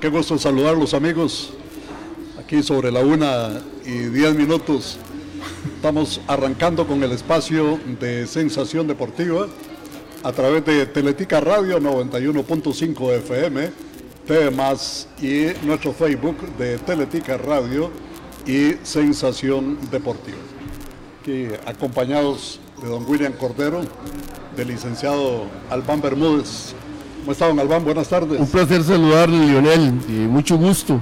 Qué gusto saludarlos amigos. Aquí sobre la una y diez minutos estamos arrancando con el espacio de Sensación Deportiva a través de Teletica Radio 91.5 FM, TV y nuestro Facebook de Teletica Radio y Sensación Deportiva. Aquí acompañados de don William Cordero, del licenciado Albán Bermúdez. ¿Cómo está, don Albán? Buenas tardes. Un placer saludarle, Lionel, y mucho gusto.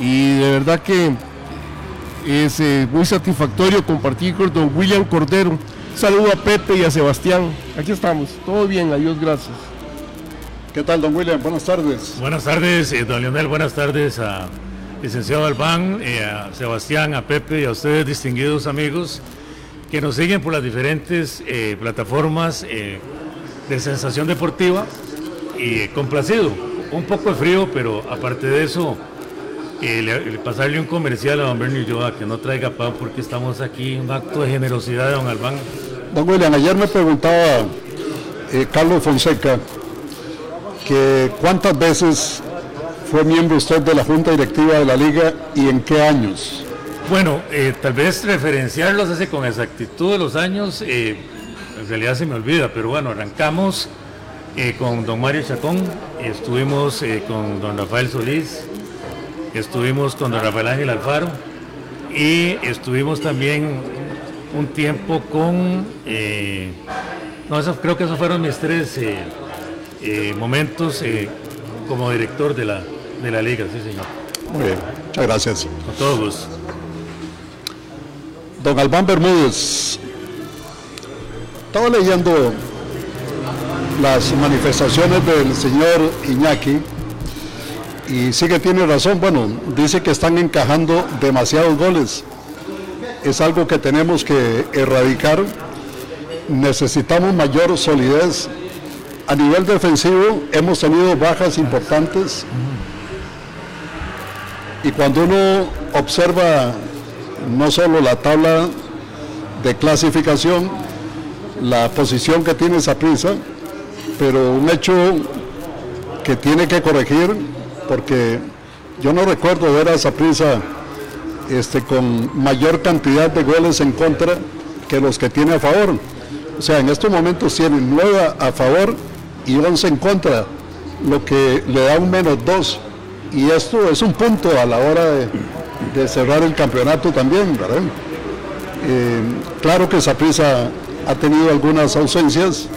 Y de verdad que es eh, muy satisfactorio compartir con don William Cordero. Saludo a Pepe y a Sebastián. Aquí estamos, todo bien, adiós, gracias. ¿Qué tal, don William? Buenas tardes. Buenas tardes, eh, don Lionel. Buenas tardes a licenciado Albán, eh, a Sebastián, a Pepe y a ustedes, distinguidos amigos, que nos siguen por las diferentes plataformas de sensación deportiva y complacido. Un poco de frío, pero aparte de eso, eh, pasarle un comercial a don Bernie Ulloa que no traiga pan porque estamos aquí, un acto de generosidad de don Albán. Don William, ayer me preguntaba eh, Carlos Fonseca que cuántas veces fue miembro usted de la Junta Directiva de la Liga y en qué años. Bueno, eh, tal vez referenciarlos hace con exactitud de los años, en realidad se me olvida, pero bueno, arrancamos con don Mario Chacón, estuvimos con don Rafael Solís, estuvimos con don Rafael Ángel Alfaro y estuvimos también un tiempo con, eh, no, creo que esos fueron mis tres eh, eh, momentos como director de la, de la liga, sí señor. Muy bien, muchas gracias. Con todo gusto. Don Albán Bermúdez, estaba leyendo las manifestaciones del señor Iñaki y sí que tiene razón, bueno, dice que están encajando demasiados goles. Es algo que tenemos que erradicar. Necesitamos mayor solidez. A nivel defensivo hemos tenido bajas importantes. Y cuando uno observa no solo la tabla de clasificación, la posición que tiene prisa, pero un hecho que tiene que corregir porque yo no recuerdo ver a esa prisa este, con mayor cantidad de goles en contra que los que tiene a favor. O sea, en estos momentos tienen 9 a favor y 11 en contra, lo que le da un menos 2. Y esto es un punto a la hora de, cerrar el campeonato también, ¿verdad? Eh, claro que Saprisa ha tenido algunas ausencias.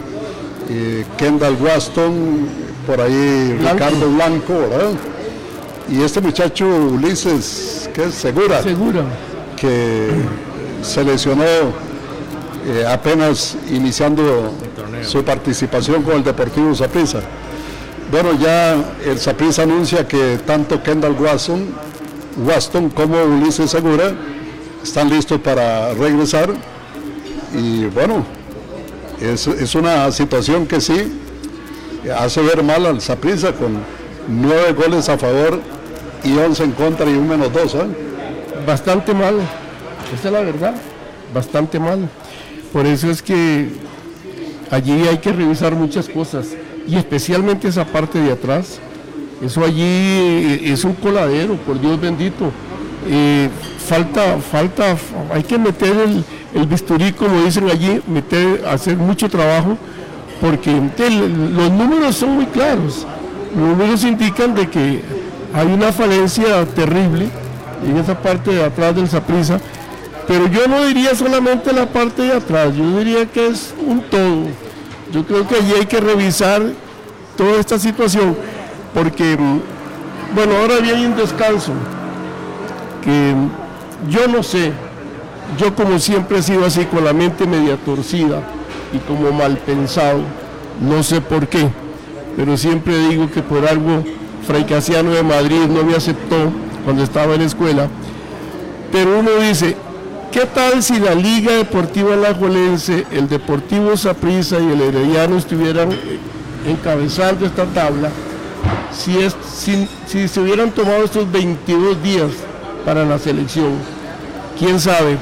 Eh, Kendall Waston, por ahí Ricardo Blanco, ¿verdad? Y este muchacho Ulises, que es Segura, Segura. que se lesionó eh, apenas iniciando su participación con el Deportivo Saprissa. Bueno, ya el Saprissa anuncia que tanto Kendall Waston, Waston como Ulises Segura están listos para regresar. Y bueno, es, es una situación que sí hace ver mal al Saprissa con nueve goles a favor y once en contra y un menos dos. ¿eh? Bastante mal, esa es la verdad, bastante mal. Por eso es que allí hay que revisar muchas cosas y especialmente esa parte de atrás. Eso allí es un coladero, por Dios bendito. Eh, falta, falta, hay que meter el, el bisturí, como dicen allí, meter, hacer mucho trabajo porque los números son muy claros. Los números indican de que hay una falencia terrible en esa parte de atrás del Saprisa, pero yo no diría solamente la parte de atrás, yo diría que es un todo. Yo creo que allí hay que revisar toda esta situación, porque, bueno, ahora viene un descanso, que yo no sé, yo como siempre he sido así con la mente media torcida, y como mal pensado, no sé por qué, pero siempre digo que por algo Fray Casiano de Madrid no me aceptó cuando estaba en la escuela, pero uno dice, ¿qué tal si la Liga Deportiva Alajuelense, el Deportivo Saprissa y el Herediano estuvieran encabezando esta tabla, si, es, si, si se hubieran tomado estos 22 días para la selección? ¿Quién sabe?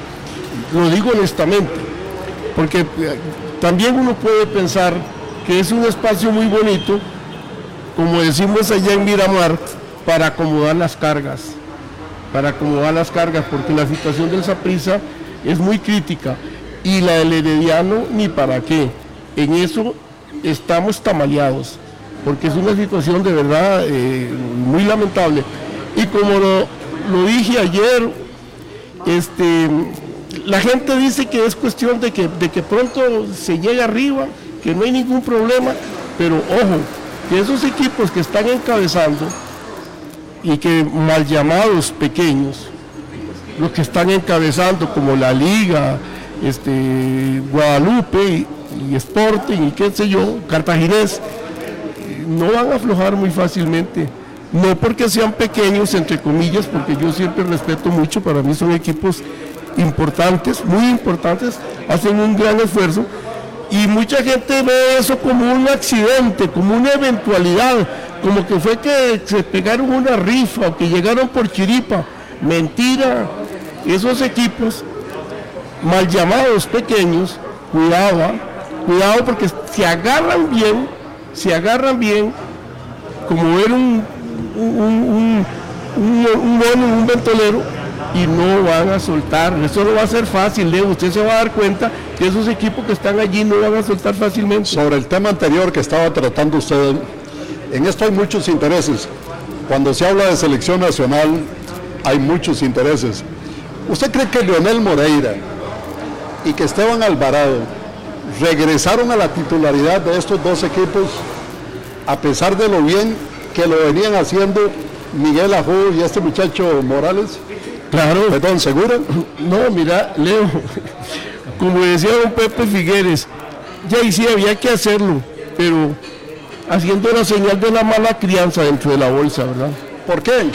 Lo digo honestamente, porque también uno puede pensar que es un espacio muy bonito, como decimos allá en Miramar, para acomodar las cargas, para acomodar las cargas, porque la situación del Saprisa es muy crítica y la del Herediano ni para qué. En eso estamos tamaleados, porque es una situación de verdad eh, muy lamentable. Y como lo, dije ayer, este, la gente dice que es cuestión de que, de que pronto se llega arriba, que no hay ningún problema, pero ojo, que esos equipos que están encabezando y que mal llamados pequeños, los que están encabezando como la Liga, este, Guadalupe y, Sporting y qué sé yo, Cartaginés, no van a aflojar muy fácilmente. No porque sean pequeños, entre comillas, porque yo siempre respeto mucho, para mí son equipos importantes, muy importantes, hacen un gran esfuerzo y mucha gente ve eso como un accidente, como una eventualidad, como que fue que se pegaron una rifa o que llegaron por chiripa. Mentira, esos equipos mal llamados pequeños, cuidado, ¿ah? cuidado porque se agarran bien, se agarran bien, como era un, un, un, un, un ventolero, y no van a soltar. Eso no va a ser fácil, Leo. Usted se va a dar cuenta que esos equipos que están allí no van a soltar fácilmente. Sobre el tema anterior que estaba tratando usted, en esto hay muchos intereses. Cuando se habla de selección nacional, hay muchos intereses. ¿Usted cree que Leonel Moreira y que Esteban Alvarado regresaron a la titularidad de estos dos equipos a pesar de lo bien que lo venían haciendo Miguel Ajú y este muchacho Morales? Claro. Perdón, ¿seguro? No, mira, Leo, como decía don Pepe Figueres, ya y sí había que hacerlo, pero haciendo la señal de la mala crianza dentro de la bolsa, ¿verdad? ¿Por qué?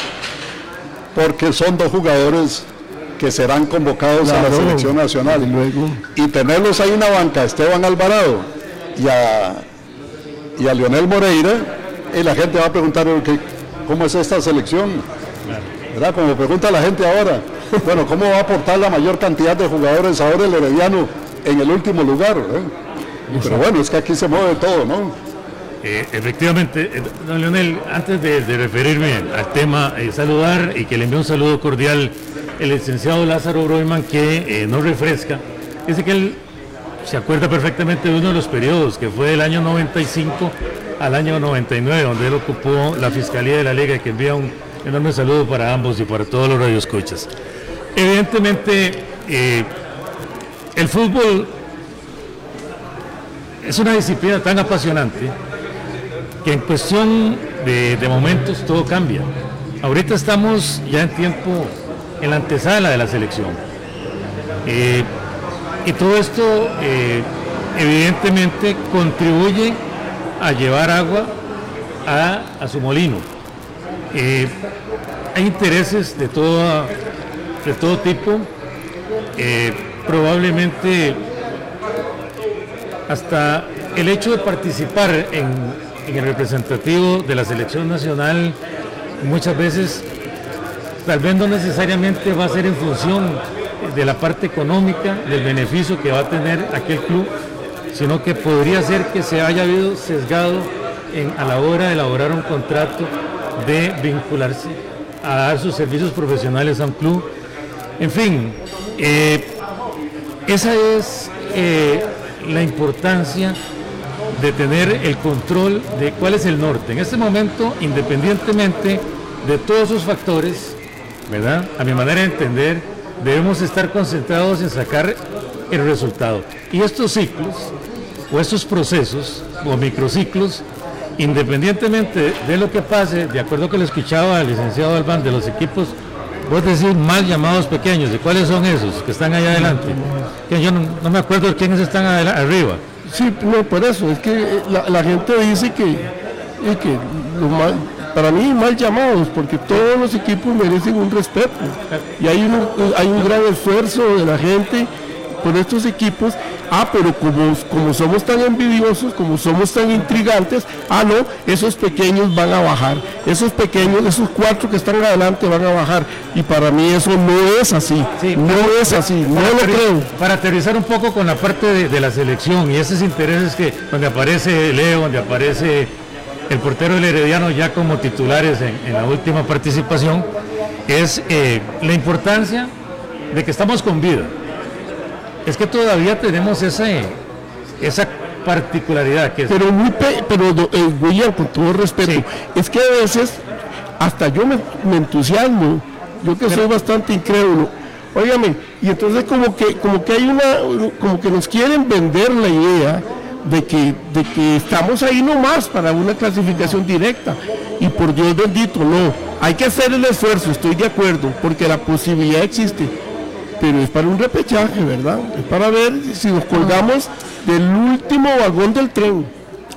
Porque son dos jugadores que serán convocados a la selección nacional. Y, luego... y tenerlos ahí en la banca, Esteban Alvarado y a, y a Leonel Moreira, y la gente va a preguntar cómo es esta selección. ¿verdad? Como pregunta la gente ahora, bueno, ¿cómo va a aportar la mayor cantidad de jugadores ahora el Herediano en el último lugar? Pero bueno, es que aquí se mueve todo, ¿no? Eh, efectivamente, eh, don Leonel, antes de, referirme al tema, eh, saludar y que le envíe un saludo cordial el licenciado Lázaro Broiman que nos refresca. Dice que él se acuerda perfectamente de uno de los periodos, que fue del año 95 al año 99, donde él ocupó la Fiscalía de la Liga, que envía un Enorme saludo para ambos y para todos los radioescuchas. Evidentemente, eh, el fútbol es una disciplina tan apasionante que en cuestión de, momentos todo cambia. Ahorita estamos ya en tiempo, en la antesala de la selección. Eh, y todo esto eh, evidentemente contribuye a llevar agua a su molino. Eh, hay intereses de todo, de todo tipo. Eh, probablemente hasta el hecho de participar en, el representativo de la selección nacional muchas veces tal vez no necesariamente va a ser en función de la parte económica, del beneficio que va a tener aquel club, sino que podría ser que se haya habido sesgado a la hora de elaborar un contrato de vincularse a dar sus servicios profesionales a un club. En fin, eh, esa es eh, la importancia de tener el control de cuál es el norte. En este momento, independientemente de todos esos factores, ¿verdad? A mi manera de entender, debemos estar concentrados en sacar el resultado. Y estos ciclos, o estos procesos, o microciclos, independientemente de lo que pase, de acuerdo lo que le escuchaba al licenciado Albán de los equipos, vos decís mal llamados pequeños, ¿de cuáles son esos que están allá adelante? Que yo no, me acuerdo de quiénes están arriba. Sí, no, por eso, es que la, gente dice que, que para mí mal llamados, porque todos los equipos merecen un respeto. Y hay un, hay un gran esfuerzo de la gente por estos equipos, ah, pero como, como somos tan envidiosos, como somos tan intrigantes, ah, no, esos pequeños van a bajar, esos pequeños, esos cuatro que están adelante van a bajar, y para mí eso no es así, no es así, no lo creo. Para aterrizar un poco con la parte de, la selección y esos intereses que donde aparece Leo, donde aparece el portero del Herediano ya como titulares en, la última participación, es eh, la importancia de que estamos con vida. Es que todavía tenemos ese, esa particularidad que Pero muy pero eh, William, con todo respeto, es que a veces hasta yo me, entusiasmo, yo que soy bastante incrédulo. Óigame, y entonces como que, como que hay una, como que nos quieren vender la idea de que, de que estamos ahí nomás para una clasificación directa. Y por Dios bendito, no. Hay que hacer el esfuerzo, estoy de acuerdo, porque la posibilidad existe. Pero es para un repechaje, ¿verdad? Es para ver si nos colgamos del último vagón del tren.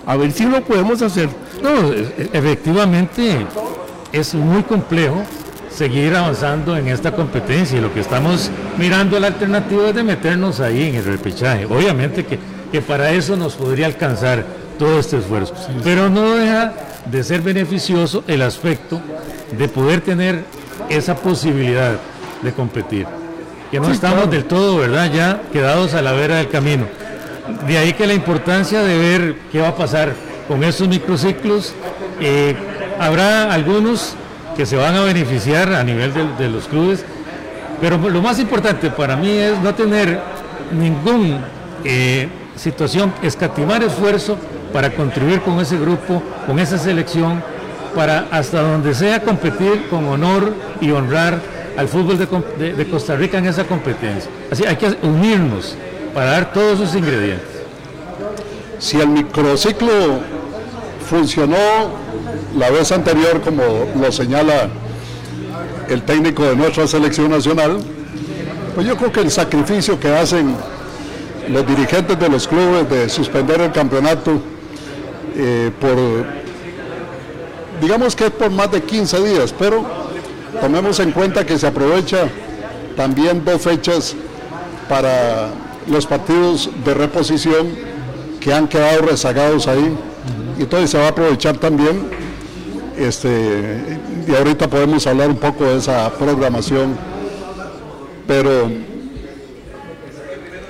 A ver si lo podemos hacer. No, e, efectivamente es muy complejo seguir avanzando en esta competencia y lo que estamos mirando la alternativa es de meternos ahí en el repechaje. Obviamente que que para eso nos podría alcanzar todo este esfuerzo. Pero no deja de ser beneficioso el aspecto de poder tener esa posibilidad de competir. Que no estamos del todo, ¿verdad? Ya quedados a la vera del camino. De ahí que la importancia de ver qué va a pasar con estos microciclos. Eh, habrá algunos que se van a beneficiar a nivel de los clubes, pero lo más importante para mí es no tener ningún eh, situación, escatimar esfuerzo para contribuir con ese grupo, con esa selección, para hasta donde sea competir con honor y honrar al fútbol de, Costa Rica en esa competencia. Así hay que unirnos para dar todos esos ingredientes. Si el microciclo funcionó la vez anterior, como lo señala el técnico de nuestra selección nacional, pues yo creo que el sacrificio que hacen los dirigentes de los clubes de suspender el campeonato eh, por, digamos que es por más de 15 días, pero tomemos en cuenta que se aprovecha también dos fechas para los partidos de reposición que han quedado rezagados ahí. Y entonces se va a aprovechar también, este, y ahorita podemos hablar un poco de esa programación, pero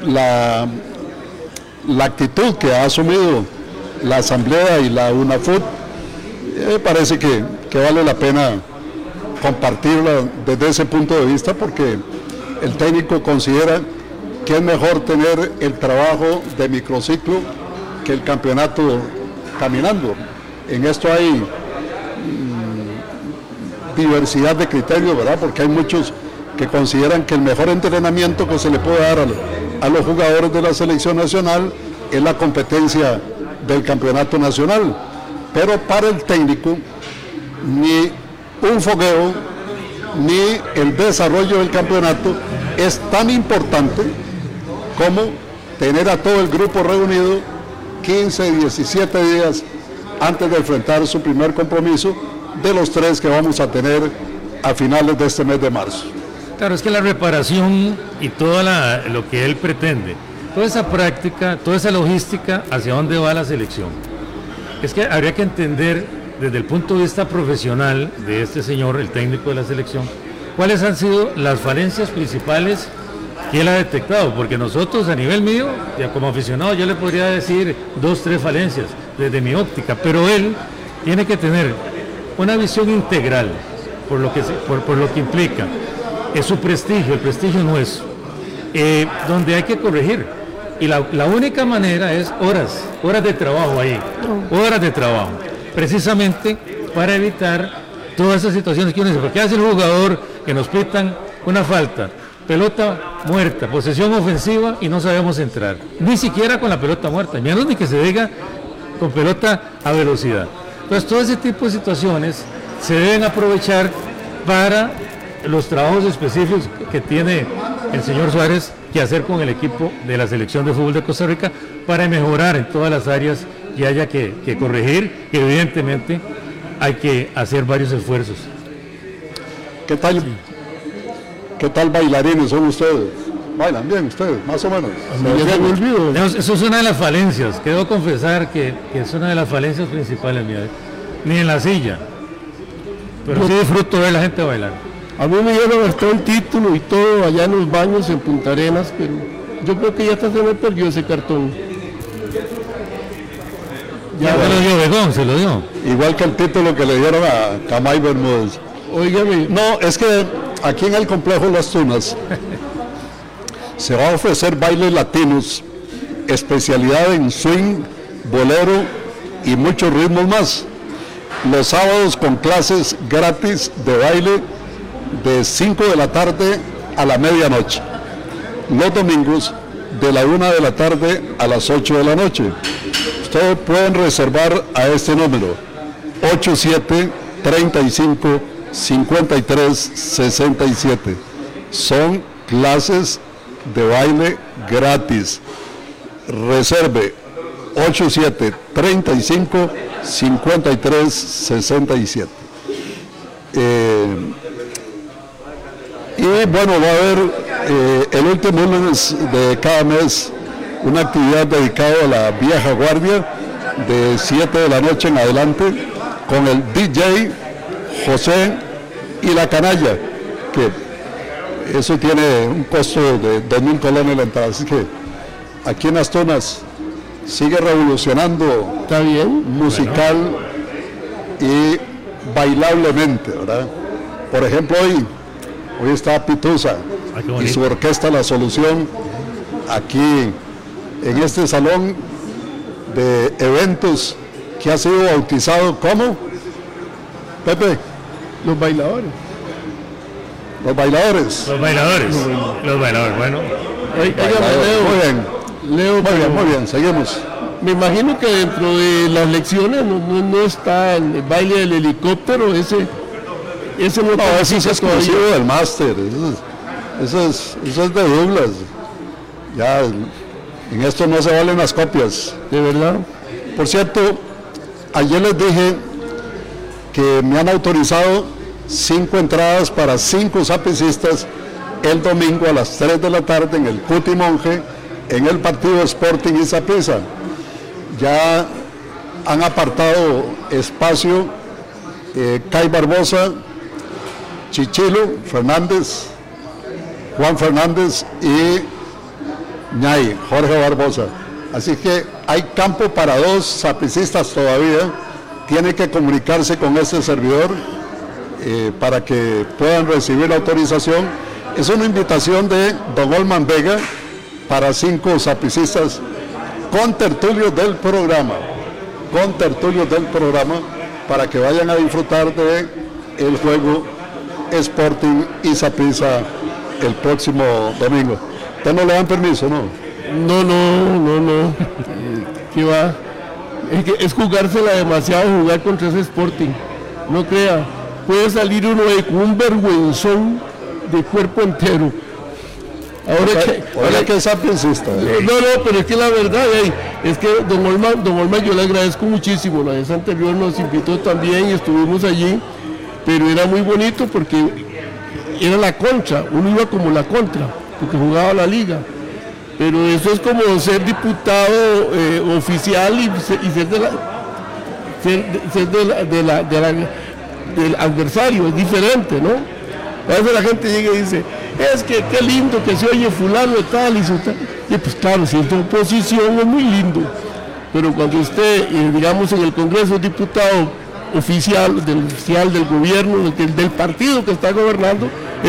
la, la actitud que ha asumido la Asamblea y la UNAFUT, me parece que, vale la pena compartirla desde ese punto de vista porque el técnico considera que es mejor tener el trabajo de microciclo que el campeonato caminando. En esto hay mm, diversidad de criterios, ¿verdad? Porque hay muchos que consideran que el mejor entrenamiento que se le puede dar a, los jugadores de la selección nacional es la competencia del campeonato nacional. Pero para el técnico, ni un fogueo, ni el desarrollo del campeonato es tan importante como tener a todo el grupo reunido 15, 17 días antes de enfrentar su primer compromiso de los tres que vamos a tener a finales de este mes de marzo. Claro, es que la reparación y todo lo que él pretende, toda esa práctica, toda esa logística, hacia dónde va la selección. Es que habría que entender desde el punto de vista profesional de este señor, el técnico de la selección, cuáles han sido las falencias principales que él ha detectado, porque nosotros a nivel mío, ya como aficionado, yo le podría decir dos, tres falencias desde mi óptica, pero él tiene que tener una visión integral por lo que, por lo que implica es su prestigio, el prestigio nuestro, eh, donde hay que corregir. Y la, única manera es horas, horas de trabajo ahí, horas de trabajo, precisamente para evitar todas esas situaciones que uno dice, porque hace el jugador que nos pitan una falta, pelota muerta, posesión ofensiva y no sabemos entrar, ni siquiera con la pelota muerta, menos ni que se diga con pelota a velocidad. Entonces todo ese tipo de situaciones se deben aprovechar para los trabajos específicos que tiene el señor Suárez que hacer con el equipo de la selección de fútbol de Costa Rica para mejorar en todas las áreas que haya que, corregir, que evidentemente hay que hacer varios esfuerzos. ¿Qué tal? ¿Qué tal bailarines son ustedes? Bailan bien ustedes, más o menos. Eso es una de las falencias. Quiero confesar que, es una de las falencias principales mías. Ni en la silla. Pero sí disfruto ver la gente bailar. A mí me dieron hasta el título y todo allá en los baños en Punta Arenas, pero yo creo que ya hasta se me perdió ese cartón. Ya, se lo dio Begón, se lo dio. Igual que el título que le dieron a Camay Bermúdez. Óigame. No, es que aquí en el complejo Las Tunas se va a ofrecer bailes latinos, especialidad en swing, bolero y muchos ritmos más. Los sábados con clases gratis de baile de 5 de la tarde a la medianoche. Los domingos de la 1 de la tarde a las 8 de la noche. Ustedes pueden reservar a este número 87 35 53 67. Son clases de baile gratis. Reserve 87 35 53 67. Y bueno, va a haber eh, el último lunes de cada mes una actividad dedicada a la vieja guardia de 7 de la noche en adelante con el DJ José y la canalla, que eso tiene un costo de 2.000 colones la entrada. Así que aquí en Astonas sigue revolucionando ¿Está bien? musical y bailablemente, ¿verdad? Por ejemplo, hoy, hoy está Pitusa y su orquesta La Solución aquí en este salón de eventos que ha sido bautizado como Pepe. Los bailadores. Los bailadores. Los bailadores. Los bailadores, bueno. muy bien. Leo, muy bien, muy bien, seguimos. Me imagino que dentro de las lecciones no, está el baile del helicóptero, ese, ese no, ese es exclusivo del máster, eso, es, eso es de Douglas. Ya en esto no se valen las copias. De verdad. Por cierto, ayer les dije que me han autorizado cinco entradas para cinco sapicistas el domingo a las 3 de la tarde en el Cuti Monje, en el partido Sporting y Zapisa. Ya han apartado espacio eh, Kai Barbosa, Chichilo Fernández, Juan Fernández y Ñay, Jorge Barbosa. Así que hay campo para dos sapicistas todavía. Tiene que comunicarse con este servidor eh, para que puedan recibir autorización. Es una invitación de Don Olman Vega para cinco sapicistas con tertulios del programa. Con tertulios del programa para que vayan a disfrutar de el juego Sporting y Saprissa el próximo domingo no le dan permiso, no? No, no, no, no. ¿Qué va? Es, que es jugársela demasiado jugar contra ese Sporting. No crea. Puede salir uno con un vergüenzón de cuerpo entero. Ahora que, ahora que es No, no, pero es que la verdad es que don Olma, don Olma yo le agradezco muchísimo. La vez anterior nos invitó también y estuvimos allí, pero era muy bonito porque era la contra, uno iba como la contra porque jugaba la liga. Pero eso es como ser diputado eh, oficial y, ser, de la, ser, del adversario, es diferente, ¿no? A veces la gente llega y dice, es que qué lindo que se oye fulano tal y su tal. Y pues claro, si es de oposición es muy lindo. Pero cuando usted, eh, digamos, en el Congreso es diputado oficial, del oficial del gobierno, del, del partido que está gobernando,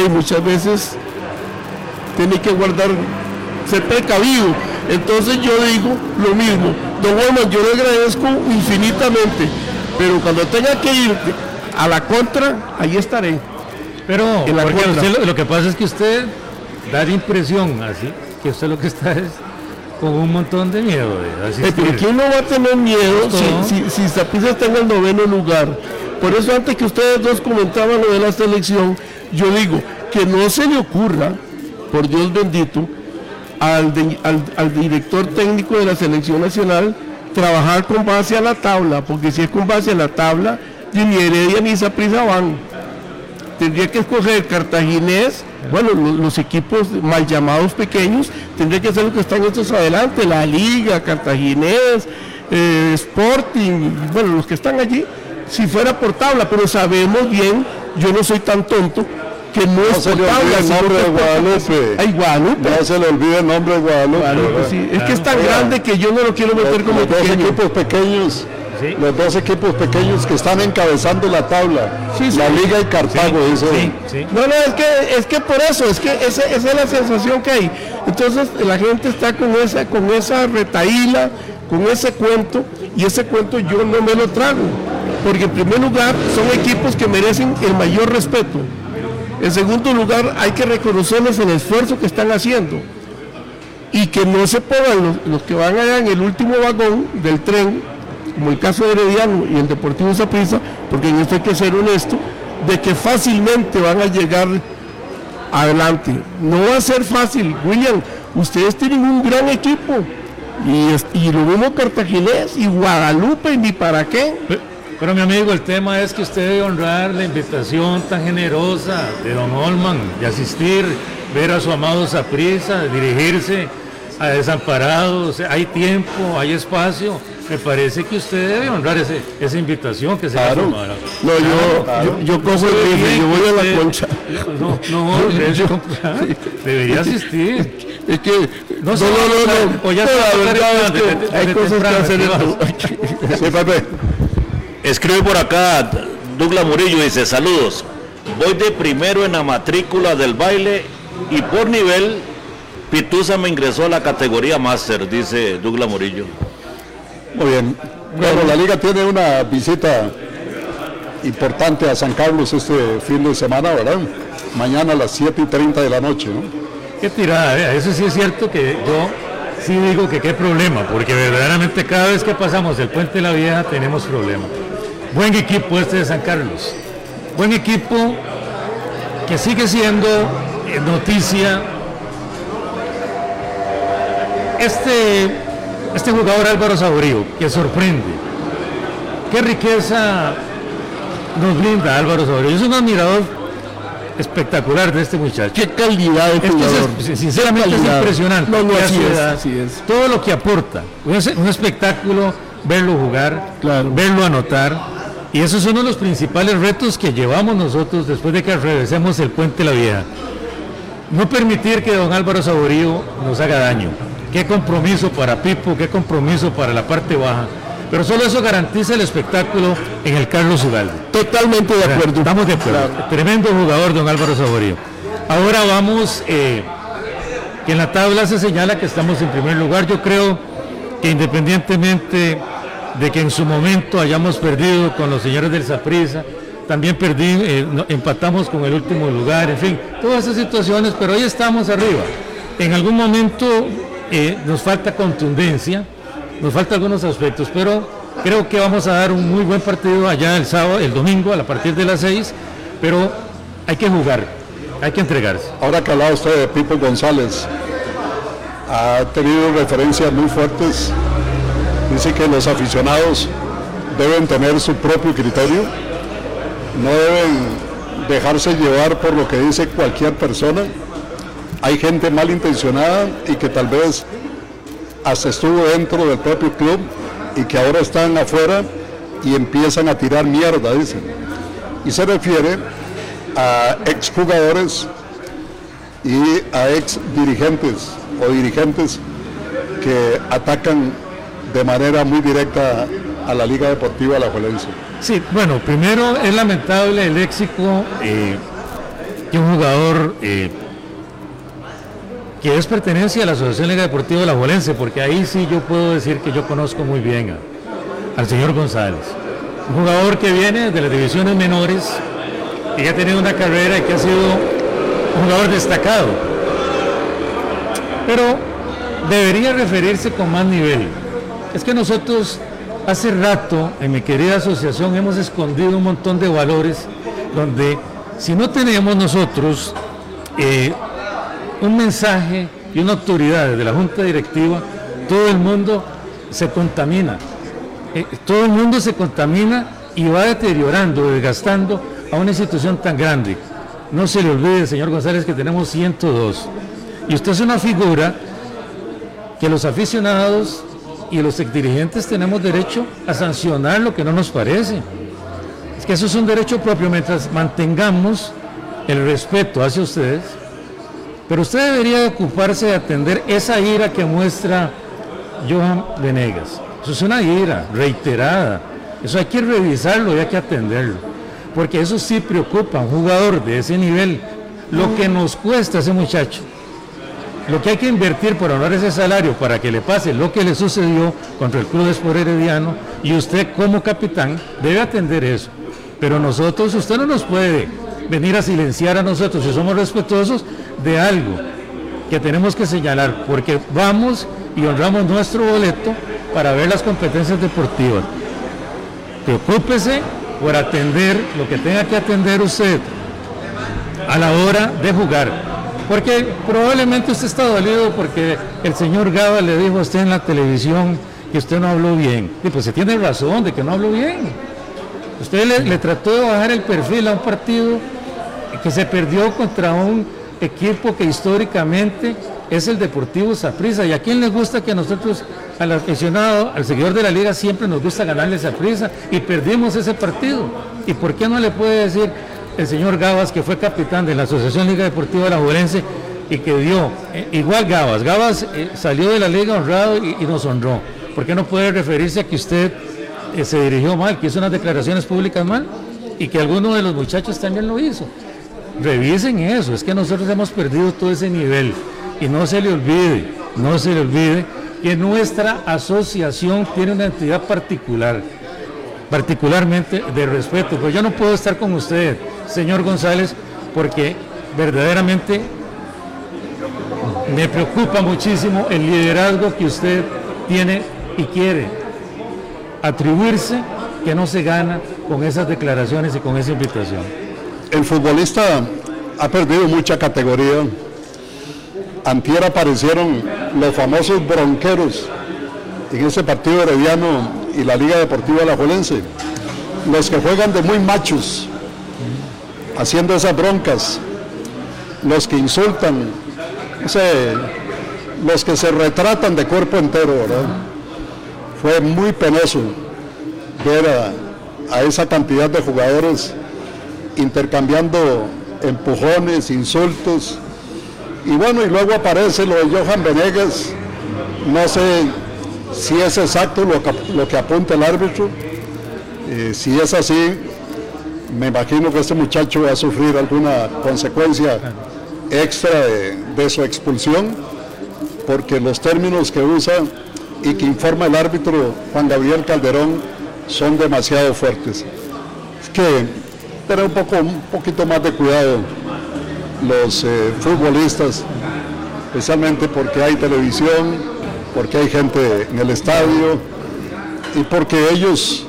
muchas veces tiene que guardar, ser precavido. Entonces yo digo lo mismo, don yo le agradezco infinitamente, pero cuando tenga que ir a la contra, ahí estaré. Pero lo, que pasa es que usted da la impresión así, que usted lo que está es con un montón de miedo. Eh, pero ¿quién no va a tener miedo si, si, si está en el noveno lugar? Por eso antes que ustedes dos comentaban lo de la selección, yo digo que no se le ocurra por Dios bendito, al, al, director técnico de la selección nacional trabajar con base a la tabla, porque si es con base a la tabla, ni Heredia ni prisa van. Tendría que escoger Cartaginés bueno, los, equipos mal llamados pequeños tendrían que ser los que están estos adelante, la Liga, Cartaginés, eh, Sporting, bueno, los que están allí, si fuera por tabla, pero sabemos bien, yo no soy tan tonto, que no, es se le olvide el nombre de Guadalupe. Ay, Guadalupe. No se le olvide el nombre de Guadalupe. Es que es tan grande que yo no lo quiero meter como los dos equipos pequeños. Los dos equipos pequeños que están encabezando la tabla, la Liga y Cartago, dice. No, no, es que, es que por eso, es que esa, esa, es la sensación que hay. Entonces la gente está con esa, con esa retaíla, con ese cuento, y ese cuento yo no me lo trago. Porque en primer lugar son equipos que merecen el mayor respeto. En segundo lugar, hay que reconocerles el esfuerzo que están haciendo y que no se pongan los, que van allá en el último vagón del tren, como el caso de Herediano y el Deportivo Zaprisa, porque en esto hay que ser honesto, de que fácilmente van a llegar adelante. No va a ser fácil, William. Ustedes tienen un gran equipo y, y lo mismo Cartaginés y Guadalupe y ni para qué. Pero mi amigo, el tema es que usted debe honrar la invitación tan generosa de don Olman de asistir, ver a su amado Saprisa, dirigirse a desamparados, hay tiempo, hay espacio. Me parece que usted debe honrar esa invitación que se claro. No, yo, yo, cojo el yo voy a la concha. No, no, debería asistir. Es que no, no, no, no, ya hay cosas que hacer. Escribe por acá Douglas Murillo, dice, saludos. Voy de primero en la matrícula del baile y por nivel Pitusa me ingresó a la categoría máster, dice Douglas Murillo. Muy bien. Bueno, la liga tiene una visita importante a San Carlos este fin de semana, ¿verdad? Mañana a las 7 y 30 de la noche, ¿no? Qué tirada, eso sí es cierto que yo sí digo que qué problema, porque verdaderamente cada vez que pasamos el puente de la vieja tenemos problemas. Buen equipo este de San Carlos. Buen equipo que sigue siendo eh, noticia. Este, este jugador Álvaro Saborío, que sorprende. Qué riqueza nos brinda Álvaro Saborío. Es un admirador espectacular de este muchacho. Qué calidad de jugador. sinceramente es impresionante. Todo lo que aporta. Un, espectáculo verlo jugar, verlo anotar y esos son uno de los principales retos que llevamos nosotros después de que regresemos el puente La Vieja. No permitir que don Álvaro Saborío nos haga daño. Qué compromiso para Pipo, qué compromiso para la parte baja. Pero solo eso garantiza el espectáculo en el Carlos Ugalde. Totalmente de acuerdo. Estamos de acuerdo. Tremendo jugador, don Álvaro Saborío. Ahora vamos, eh, que en la tabla se señala que estamos en primer lugar. Yo creo que independientemente de que en su momento hayamos perdido con los señores del Saprisa, también perdí, eh, empatamos con el último lugar, en fin, todas esas situaciones, pero ahí estamos arriba. En algún momento eh, nos falta contundencia, nos falta algunos aspectos, pero creo que vamos a dar un muy buen partido allá el sábado, el domingo, a partir de las seis, pero hay que jugar, hay que entregarse. Ahora que hablaba usted de Pipo González, ha tenido referencias muy fuertes dice que los aficionados deben tener su propio criterio, no deben dejarse llevar por lo que dice cualquier persona. Hay gente malintencionada y que tal vez hasta estuvo dentro del propio club y que ahora están afuera y empiezan a tirar mierda, dicen. Y se refiere a exjugadores y a ex dirigentes o dirigentes que atacan de manera muy directa a la Liga Deportiva La Juelense. Sí, bueno, primero es lamentable el léxico eh, que un jugador eh, que es pertenencia a la Asociación Liga Deportiva La Juelense, porque ahí sí yo puedo decir que yo conozco muy bien al señor González. Un jugador que viene de las divisiones menores, y ha tenido una carrera y que ha sido un jugador destacado. Pero debería referirse con más nivel es que nosotros hace rato en mi querida asociación hemos escondido un montón de valores donde si no tenemos nosotros eh, un mensaje y una autoridad de la junta directiva, todo el mundo se contamina. Eh, todo el mundo se contamina y va deteriorando, desgastando a una institución tan grande no se le olvide, señor González, que tenemos 102. Y usted es una figura que los aficionados y los dirigentes tenemos derecho a sancionar lo que no nos parece. Es que eso es un derecho propio mientras mantengamos el respeto hacia ustedes. Pero usted debería ocuparse de atender esa ira que muestra Johan Venegas. Eso es una ira reiterada. Eso hay que revisarlo y hay que atenderlo. Porque eso sí preocupa a un jugador de ese nivel. Lo que nos cuesta ese muchacho. Lo que hay que invertir por honrar ese salario para que le pase lo que le sucedió contra el Club Sport Herediano y usted como capitán debe atender eso. Pero nosotros, usted no nos puede venir a silenciar a nosotros si somos respetuosos de algo que tenemos que señalar, porque vamos y honramos nuestro boleto para ver las competencias deportivas. Preocúpese por atender lo que tenga que atender usted a la hora de jugar. Porque probablemente usted está dolido porque el señor Gaba le dijo a usted en la televisión que usted no habló bien. Y pues se tiene razón de que no habló bien. Usted le, le trató de bajar el perfil a un partido que se perdió contra un equipo que históricamente es el Deportivo Saprissa. ¿Y a quién le gusta que nosotros, al aficionado, al seguidor de la liga, siempre nos gusta ganarle Saprissa y perdimos ese partido? ¿Y por qué no le puede decir el señor Gabas, que fue capitán de la Asociación Liga Deportiva de la Juventud y que dio, eh, igual Gabas, Gabas eh, salió de la liga honrado y, nos honró? ¿Por qué no puede referirse a que usted eh, se dirigió mal, que hizo unas declaraciones públicas mal y que alguno de los muchachos también lo hizo? Revisen eso, es que nosotros hemos perdido todo ese nivel y no se le olvide, no se le olvide que nuestra asociación tiene una entidad particular, particularmente de respeto. Pero yo no puedo estar con usted, señor González, porque verdaderamente me preocupa muchísimo el liderazgo que usted tiene y quiere atribuirse que no se gana con esas declaraciones y con esa invitación el futbolista ha perdido mucha categoría. Antier aparecieron los famosos bronqueros en ese partido herediano y la Liga Deportiva Alajuelense. Los que juegan de muy machos, haciendo esas broncas, los que insultan, los que se retratan de cuerpo entero, Fue muy penoso ver a esa cantidad de jugadores intercambiando empujones, insultos. Y bueno, y luego aparece lo de Johan Venegas. No sé si es exacto lo que, apunta el árbitro. Eh, si es así, me imagino que este muchacho va a sufrir alguna consecuencia extra de, de su expulsión, porque los términos que usa y que informa el árbitro Juan Gabriel Calderón son demasiado fuertes. Es que tener un, poco, un poquito más de cuidado los eh, futbolistas, especialmente porque hay televisión, porque hay gente en el estadio y porque ellos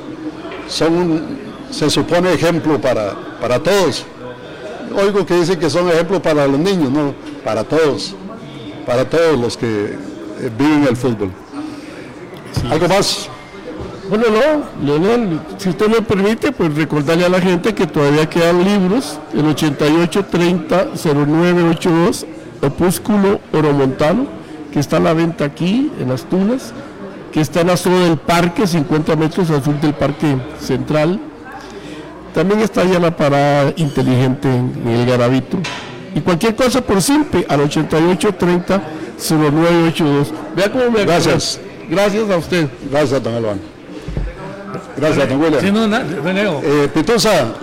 son, se supone, ejemplo para, para todos. Oigo que dicen que son ejemplo para los niños, no, para todos, para todos los que eh, viven el fútbol. ¿Algo más? Bueno, no, Leonel, si usted me permite, pues recordarle a la gente que todavía quedan libros, el 8830-0982, Opúsculo Oromontano, que está a la venta aquí, en las Tunas, que está en la zona del parque, 50 metros al sur del parque central. También está ya la parada inteligente en el Garabito. Y cualquier cosa por simple al 8830-0982. Vea cómo me Gracias. Gracias a usted. Gracias, don. Gracias, don William. Sí, no, eh, Pitosa,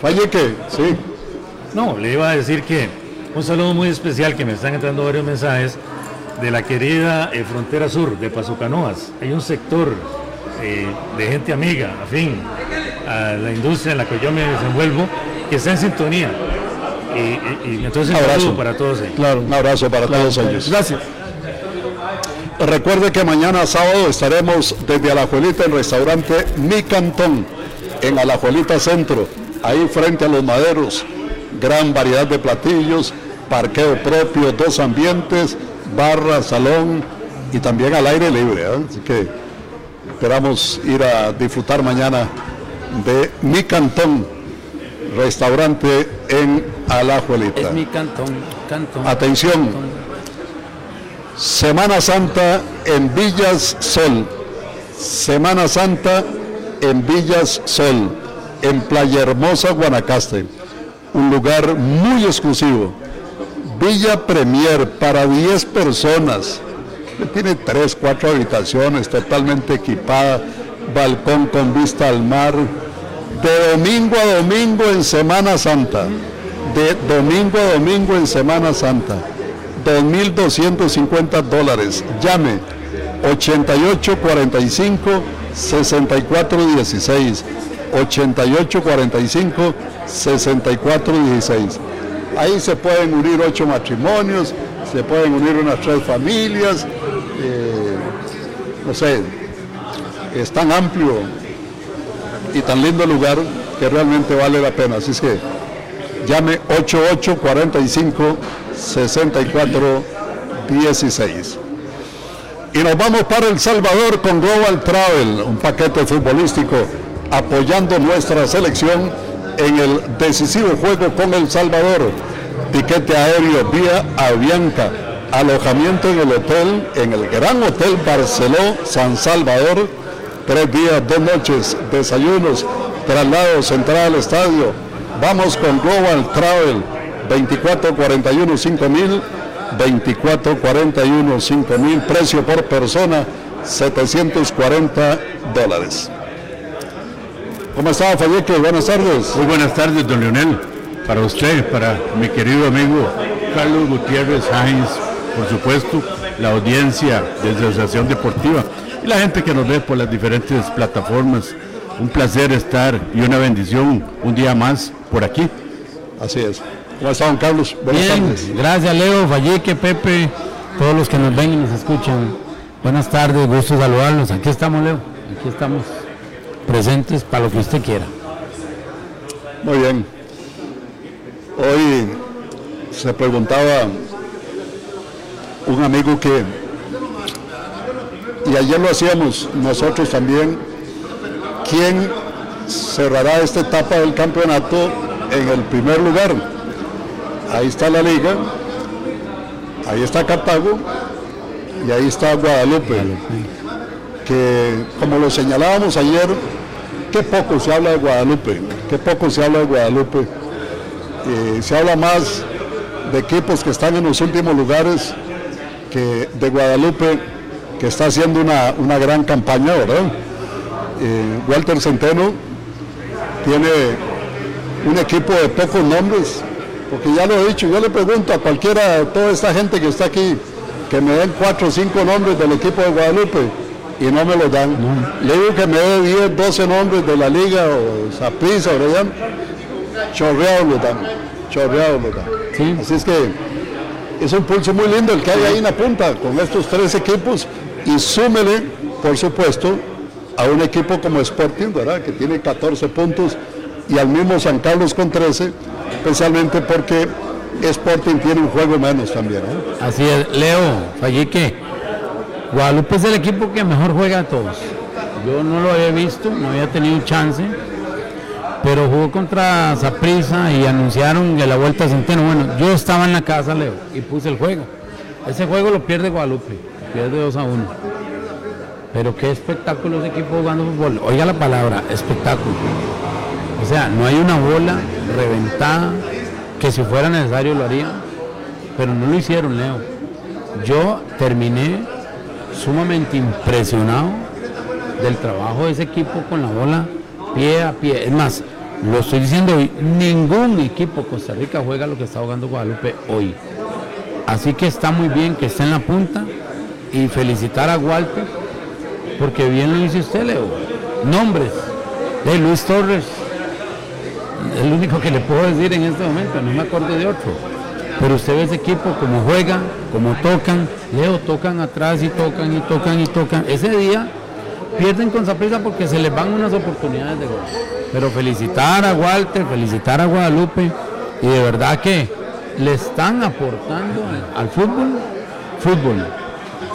Falleque, sí. No, le iba a decir que un saludo muy especial que me están entrando varios mensajes de la querida eh, frontera sur de Paso Canoas. Hay un sector eh, de gente amiga, afín a la industria en la que yo me desenvuelvo, que está en sintonía. Y, entonces un abrazo para todos ellos. Claro, un abrazo para todos ellos. Gracias. Recuerde que mañana sábado estaremos desde Alajuelita, el restaurante Mi Cantón, en Alajuelita Centro, ahí frente a los maderos. Gran variedad de platillos, parqueo propio, dos ambientes, barra, salón y también al aire libre. ¿eh? Así que esperamos ir a disfrutar mañana de Mi Cantón, restaurante en Alajuelita. Es mi cantón, cantón. Atención, Semana Santa en Villas Sol. Semana Santa en Villas Sol, en Playa Hermosa, Guanacaste. Un lugar muy exclusivo. Villa Premier para 10 personas. Tiene 3, 4 habitaciones, totalmente equipada, balcón con vista al mar. De domingo a domingo en Semana Santa. De domingo a domingo en Semana Santa. 2.250 dólares. Llame 8845 6416. 8845 6416. Ahí se pueden unir ocho matrimonios, se pueden unir unas tres familias. eh, no sé, es tan amplio y tan lindo lugar que realmente vale la pena. Así es que llame 8845 6416. Y nos vamos para El Salvador con Global Travel, un paquete futbolístico apoyando nuestra selección en el decisivo juego con El Salvador. Tiquete aéreo vía Avianca, alojamiento en el hotel, en el Gran Hotel Barceló San Salvador, tres días, dos noches, desayunos, traslado central al estadio. Vamos con Global Travel, 2441 5000 2441 5000 precio por persona 740 dólares. ¿Cómo está Falleque? Buenas tardes. Muy buenas tardes, don Leonel. Para usted, para mi querido amigo Carlos Gutiérrez Hines, por supuesto, la audiencia de la Asociación Deportiva y la gente que nos ve por las diferentes plataformas. Un placer estar y una bendición un día más por aquí. Así es. ¿Cómo está don Carlos? Buenas Bien, tardes. gracias Leo, Falleque, Pepe, todos los que nos ven y nos escuchan. Buenas tardes, gusto saludarlos. Aquí estamos, Leo. Aquí estamos presentes para lo que usted quiera. Muy bien. Hoy se preguntaba un amigo que, y ayer lo hacíamos nosotros también, ¿quién cerrará esta etapa del campeonato en el primer lugar? Ahí está la liga, ahí está Cartago y ahí está Guadalupe, que como lo señalábamos ayer, qué poco se habla de Guadalupe, qué poco se habla de Guadalupe. Eh, se habla más de equipos que están en los últimos lugares que de Guadalupe, que está haciendo una, una gran campaña, ¿verdad? Eh, Walter Centeno tiene un equipo de pocos nombres, porque ya lo he dicho, yo le pregunto a cualquiera de toda esta gente que está aquí, que me den cuatro o cinco nombres del equipo de Guadalupe y no me los dan. Le digo que me dé 10, 12 nombres de la liga o Saprissa o Orellana, chorreados los dan, chorreados los dan. Sí. Así es que es un pulso muy lindo el que hay ahí en la punta con estos tres equipos y súmele, por supuesto, a un equipo como Sporting, ¿verdad? Que tiene 14 puntos y al mismo San Carlos con 13, especialmente porque Sporting tiene un juego menos también, ¿no? Así es, Leo, Falleque. Guadalupe es el equipo que mejor juega de todos. Yo no lo había visto, no había tenido chance, pero jugó contra Saprissa y anunciaron que la vuelta a Centeno. Bueno, yo estaba en la casa, Leo, y puse el juego. Ese juego lo pierde Guadalupe, pierde 2 a 1. Pero qué espectáculo ese equipo jugando fútbol. Oiga la palabra, espectáculo. O sea, no hay una bola reventada que si fuera necesario lo haría, pero no lo hicieron, Leo. Yo terminé sumamente impresionado del trabajo de ese equipo con la bola pie a pie. Es más, lo estoy diciendo hoy, ningún equipo Costa Rica juega lo que está jugando Guadalupe hoy. Así que está muy bien que esté en la punta y felicitar a Walter, porque bien lo dice usted, Leo. Nombres de Luis Torres, el único que le puedo decir en este momento, no me acuerdo de otro. Pero usted ve ese equipo como juegan, como tocan, Leo, tocan atrás y tocan y tocan y tocan. Ese día pierden con sorpresa porque se les van unas oportunidades de gol. Pero felicitar a Walter, felicitar a Guadalupe y de verdad que le están aportando al fútbol, fútbol,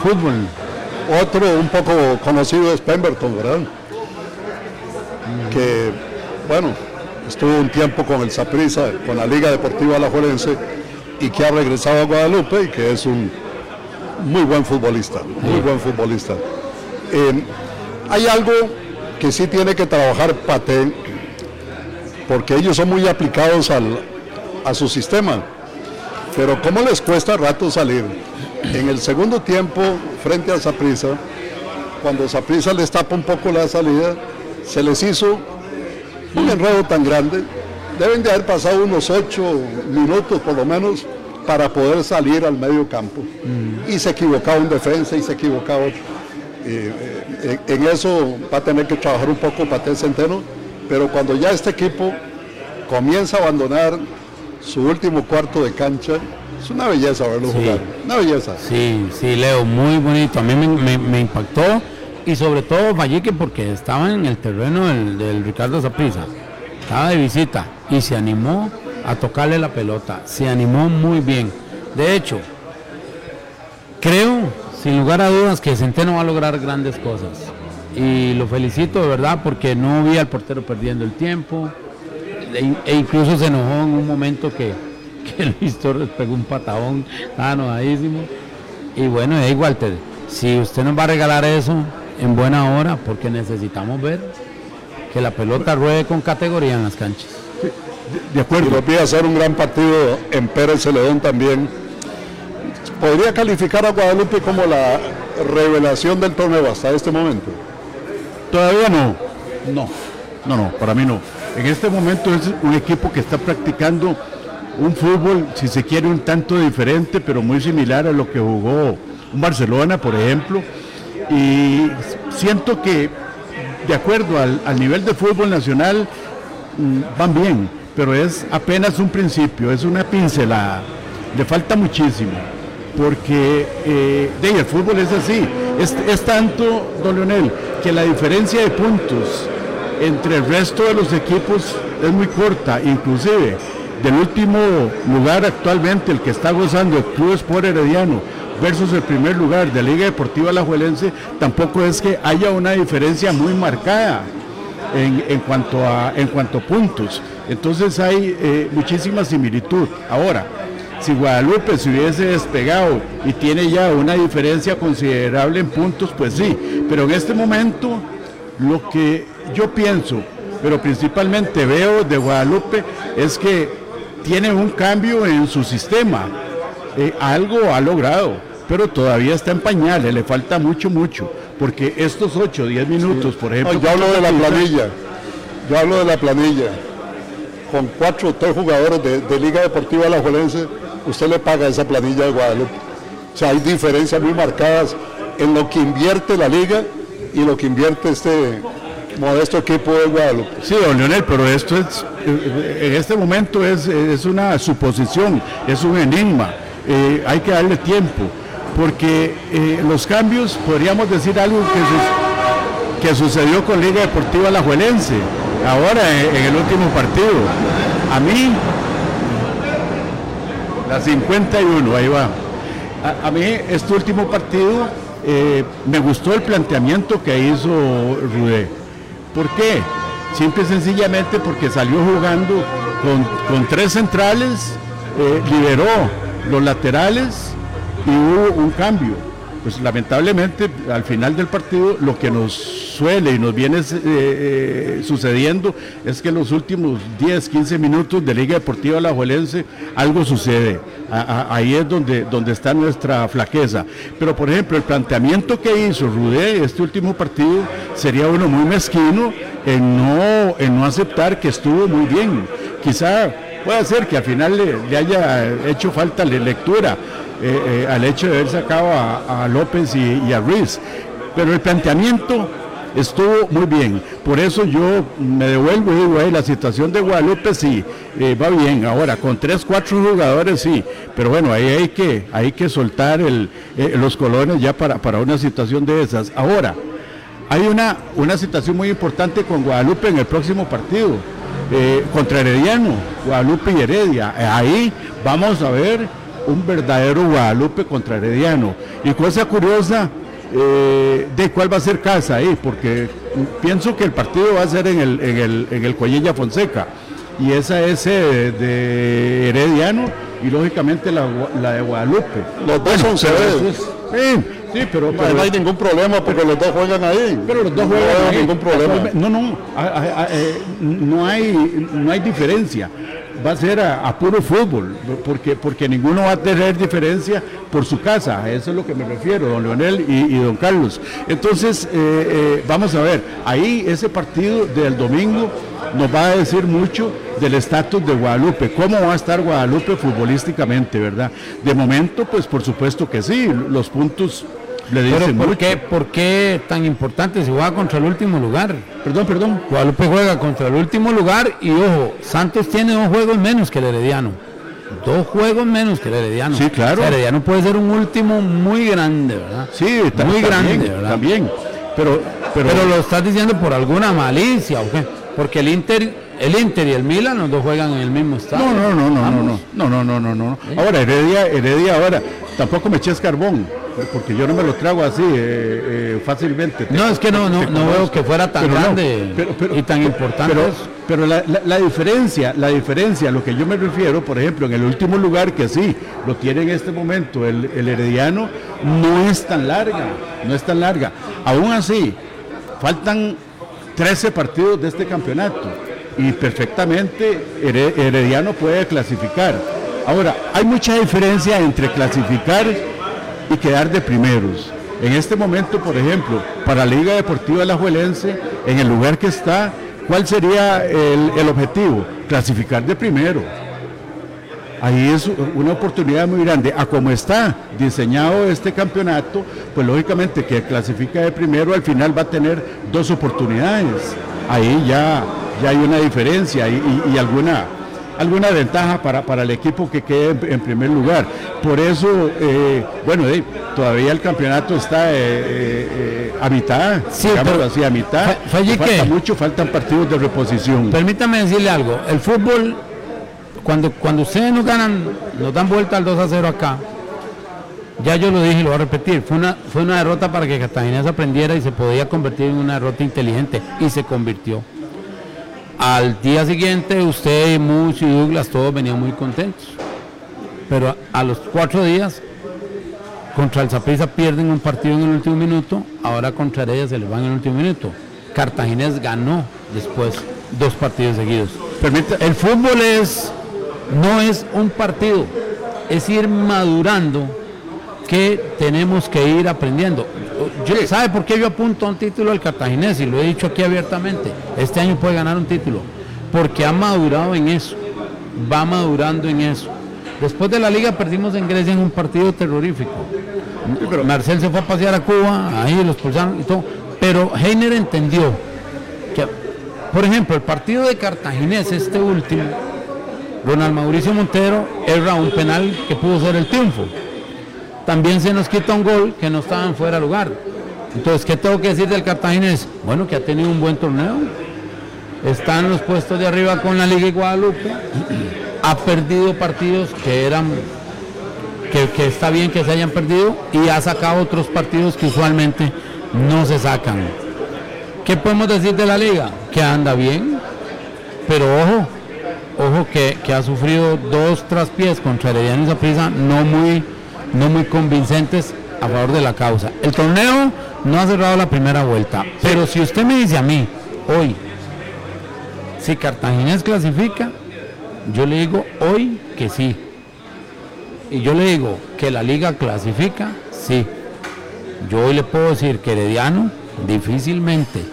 fútbol. Otro un poco conocido es Pemberton, ¿verdad? Que, bueno, estuvo un tiempo con el Saprissa, con la Liga Deportiva Alajuelense y que ha regresado a Guadalupe y que es un muy buen futbolista, muy buen futbolista. Eh, hay algo que sí tiene que trabajar Pate, porque ellos son muy aplicados al, a su sistema, pero ¿cómo les cuesta rato salir? En el segundo tiempo, frente a Saprissa, cuando Saprissa les tapa un poco la salida, se les hizo un enredo tan grande. Deben de haber pasado unos ocho minutos por lo menos para poder salir al medio campo. Y se equivocaba un defensa y se equivocaba otro. Eh, eh, en eso va a tener que trabajar un poco Paté Centeno, pero cuando ya este equipo comienza a abandonar su último cuarto de cancha, es una belleza verlo Sí. jugar, una belleza. Sí, sí, Leo, muy bonito. A mí me, me- me impactó y sobre todo Valleque porque estaba en el terreno del, Ricardo Zaprisa. Estaba de visita y se animó a tocarle la pelota. Se animó muy bien. De hecho, creo, sin lugar a dudas, que Centeno va a lograr grandes cosas. Y lo felicito de verdad porque no vi al portero perdiendo el tiempo. E, e incluso se enojó en un momento que, que Luis Torres pegó un patadón, estaba enojadísimo. Y bueno, da igual, si usted nos va a regalar eso en buena hora, porque necesitamos ver que la pelota ruede con categoría en las canchas. De Y acuerdo. los vi hacer un gran partido en Pérez Celedón también. Podría calificar a Guadalupe como la revelación del torneo hasta este momento. Todavía no. No. No, no, para mí no. En este momento es un equipo que está practicando un fútbol, si se quiere, un tanto diferente, pero muy similar a lo que jugó un Barcelona, por ejemplo. Y siento que, de acuerdo al, al nivel de fútbol nacional, mm, van bien, pero es apenas un principio, es una pincelada. Le falta muchísimo, porque eh, el fútbol es así. Es, es tanto, don Leonel, que la diferencia de puntos entre el resto de los equipos es muy corta, inclusive del último lugar actualmente, el que está gozando el Club Sport Herediano versus el primer lugar de Liga Deportiva Alajuelense, tampoco es que haya una diferencia muy marcada en, en cuanto, a, en cuanto puntos. Entonces hay eh, muchísima similitud. Ahora, si Guadalupe se hubiese despegado y tiene ya una diferencia considerable en puntos, pues sí. Pero en este momento, lo que yo pienso, pero principalmente veo de Guadalupe, es que tiene un cambio en su sistema. Eh, algo ha logrado, pero todavía está en pañales, le falta mucho, mucho. Porque estos 8 o 10 minutos, por ejemplo... No, yo hablo de la planilla. Yo hablo de la planilla. Con cuatro o tres jugadores de, de Liga Deportiva Alajuelense, usted le paga esa planilla de Guadalupe. O sea, hay diferencias muy marcadas en lo que invierte la liga y lo que invierte este modesto equipo de Guadalupe. Sí, don Leonel, pero esto es, en este momento es, es una suposición, es un enigma. Eh, hay que darle tiempo, porque eh, los cambios, podríamos decir algo que, sucedió con Liga Deportiva Alajuelense, ahora en, en el último partido. A mí, la 51, ahí va. A, mí este último partido eh, me gustó el planteamiento que hizo Rudé. ¿Por qué? Simple y sencillamente porque salió jugando con, tres centrales, eh, liberó los laterales y hubo un cambio. Pues lamentablemente al final del partido lo que nos suele y nos viene eh, eh, sucediendo es que en los últimos 10, 15 minutos de Liga Deportiva Alajuelense algo sucede. Ahí es donde, donde está nuestra flaqueza. Pero por ejemplo el planteamiento que hizo Rudé este último partido sería uno muy mezquino en no, en no aceptar que estuvo muy bien. Quizá puede ser que al final le, le haya hecho falta de lectura eh, eh, al hecho de haber sacado a, a López y, a Ruiz. Pero el planteamiento estuvo muy bien. Por eso yo me devuelvo y digo, "Ey, la situación de Guadalupe sí, eh, va bien. Ahora, con tres, cuatro jugadores sí. Pero bueno, ahí hay que, hay que soltar los colones ya para, para una situación de esas. Ahora, hay una, una situación muy importante con Guadalupe en el próximo partido. contra Herediano, Guadalupe y Heredia. Ahí vamos a ver un verdadero Guadalupe contra Herediano. Y cosa curiosa, eh, de cuál va a ser casa ahí, porque pienso que el partido va a ser en el, en el, en el Coyella Fonseca. y esa es eh, de Herediano y lógicamente la, la de Guadalupe. Los dos son. Sí, sí, pero, No, no hay ningún problema porque los dos juegan ahí. pero los dos No juegan hay ahí. ningún problema. No, no, eh, no hay, no hay diferencia. Va a ser a, puro fútbol, porque, porque ninguno va a tener diferencia por su casa. A eso es lo que me refiero, don Leonel y, y don Carlos. Entonces, eh, eh, vamos a ver, ahí ese partido del domingo nos va a decir mucho del estatus de Guadalupe, cómo va a estar Guadalupe futbolísticamente, ¿verdad? De momento, pues por supuesto que sí, los puntos le Pero dicen ¿por mucho. qué, ¿por qué tan importante si juega contra el último lugar? Perdón, perdón. Guadalupe juega contra el último lugar y ojo, Santos tiene dos juegos menos que el Herediano. Dos juegos menos que el Herediano. Sí, claro. O sea, Herediano puede ser un último muy grande, ¿verdad? Sí, ta- muy grande, también, ¿verdad? también. Pero, pero, Pero lo estás diciendo por alguna malicia, ¿o qué? Porque el Inter, el Inter y el Milan, los dos juegan en el mismo estado. no, no, no, no, no, no, no, no, no, no, no. Ahora Heredia, Heredia ahora, tampoco me eches carbón, porque yo no me lo trago así eh, eh, fácilmente. No, es que no, no, no veo que fuera tan Pero no, grande pero- pero- y tan importante Pero, la, la- la diferencia, la diferencia, a lo que yo me refiero, por ejemplo, en el último lugar que sí, lo tiene en este momento el, el Herediano, no es tan larga, no es tan larga. Aún así, faltan 13 partidos de este campeonato y perfectamente Here- Herediano puede clasificar. Ahora, hay mucha diferencia entre clasificar y quedar de primeros. En este momento, por ejemplo, para la Liga Deportiva Alajuelense, en el lugar que está, ¿cuál sería el, el objetivo? Clasificar de primero. Ahí es una oportunidad muy grande. A como está diseñado este campeonato, pues lógicamente que clasifica de primero al final va a tener dos oportunidades. Ahí ya, ya hay una diferencia y, y- y alguna, alguna ventaja para, para el equipo que quede en, en primer lugar. Por eso, eh, bueno, eh, todavía el campeonato está eh, a mitad, Sí, digámoslo así, a mitad. Fa- falta mucho, faltan partidos de reposición. Permítame decirle algo, el fútbol, cuando, cuando ustedes nos ganan, nos dan vuelta al 2 a 0 acá, ya yo lo dije y lo voy a repetir, fue una, fue una derrota para que Cartagena se aprendiera y se podía convertir en una derrota inteligente y se convirtió. Al día siguiente usted, Mucho y Douglas, todos venían muy contentos. Pero a, a los cuatro días, contra el Zaprisa pierden un partido en el último minuto, ahora contra Heredia se les van en el último minuto. Cartaginés ganó después dos partidos seguidos. Permita- El fútbol es, no es un partido, es ir madurando que tenemos que ir aprendiendo. Yo, ¿Sabe por qué yo apunto a un título al cartaginés? Y lo he dicho aquí abiertamente. Este año puede ganar un título. Porque ha madurado en eso. Va madurando en eso. Después de la liga perdimos en Grecia en un partido terrorífico. Marcel se fue a pasear a Cuba, ahí los expulsaron y todo. Pero Heiner entendió que, por ejemplo, el partido de Cartaginés, este último, Ronald Mauricio Montero erra un penal que pudo ser el triunfo. También se nos quita un gol que no estaba en fuera de lugar. Entonces, ¿qué tengo que decir del Cartaginés? Bueno, que ha tenido un buen torneo. Está en los puestos de arriba con la Liga de Guadalupe. Ha perdido partidos que eran que, que está bien que se hayan perdido y ha sacado otros partidos que usualmente no se sacan. ¿Qué podemos decir de la liga? Que anda bien, pero ojo, ojo que, que ha sufrido dos traspiés contra Herediano y Saprissa no muy, no muy convincentes a favor de la causa. El torneo no ha cerrado la primera vuelta, pero si usted me dice a mí, hoy, si Cartaginés clasifica, yo le digo hoy que sí. Y yo le digo que la liga clasifica, sí. Yo hoy le puedo decir que Herediano difícilmente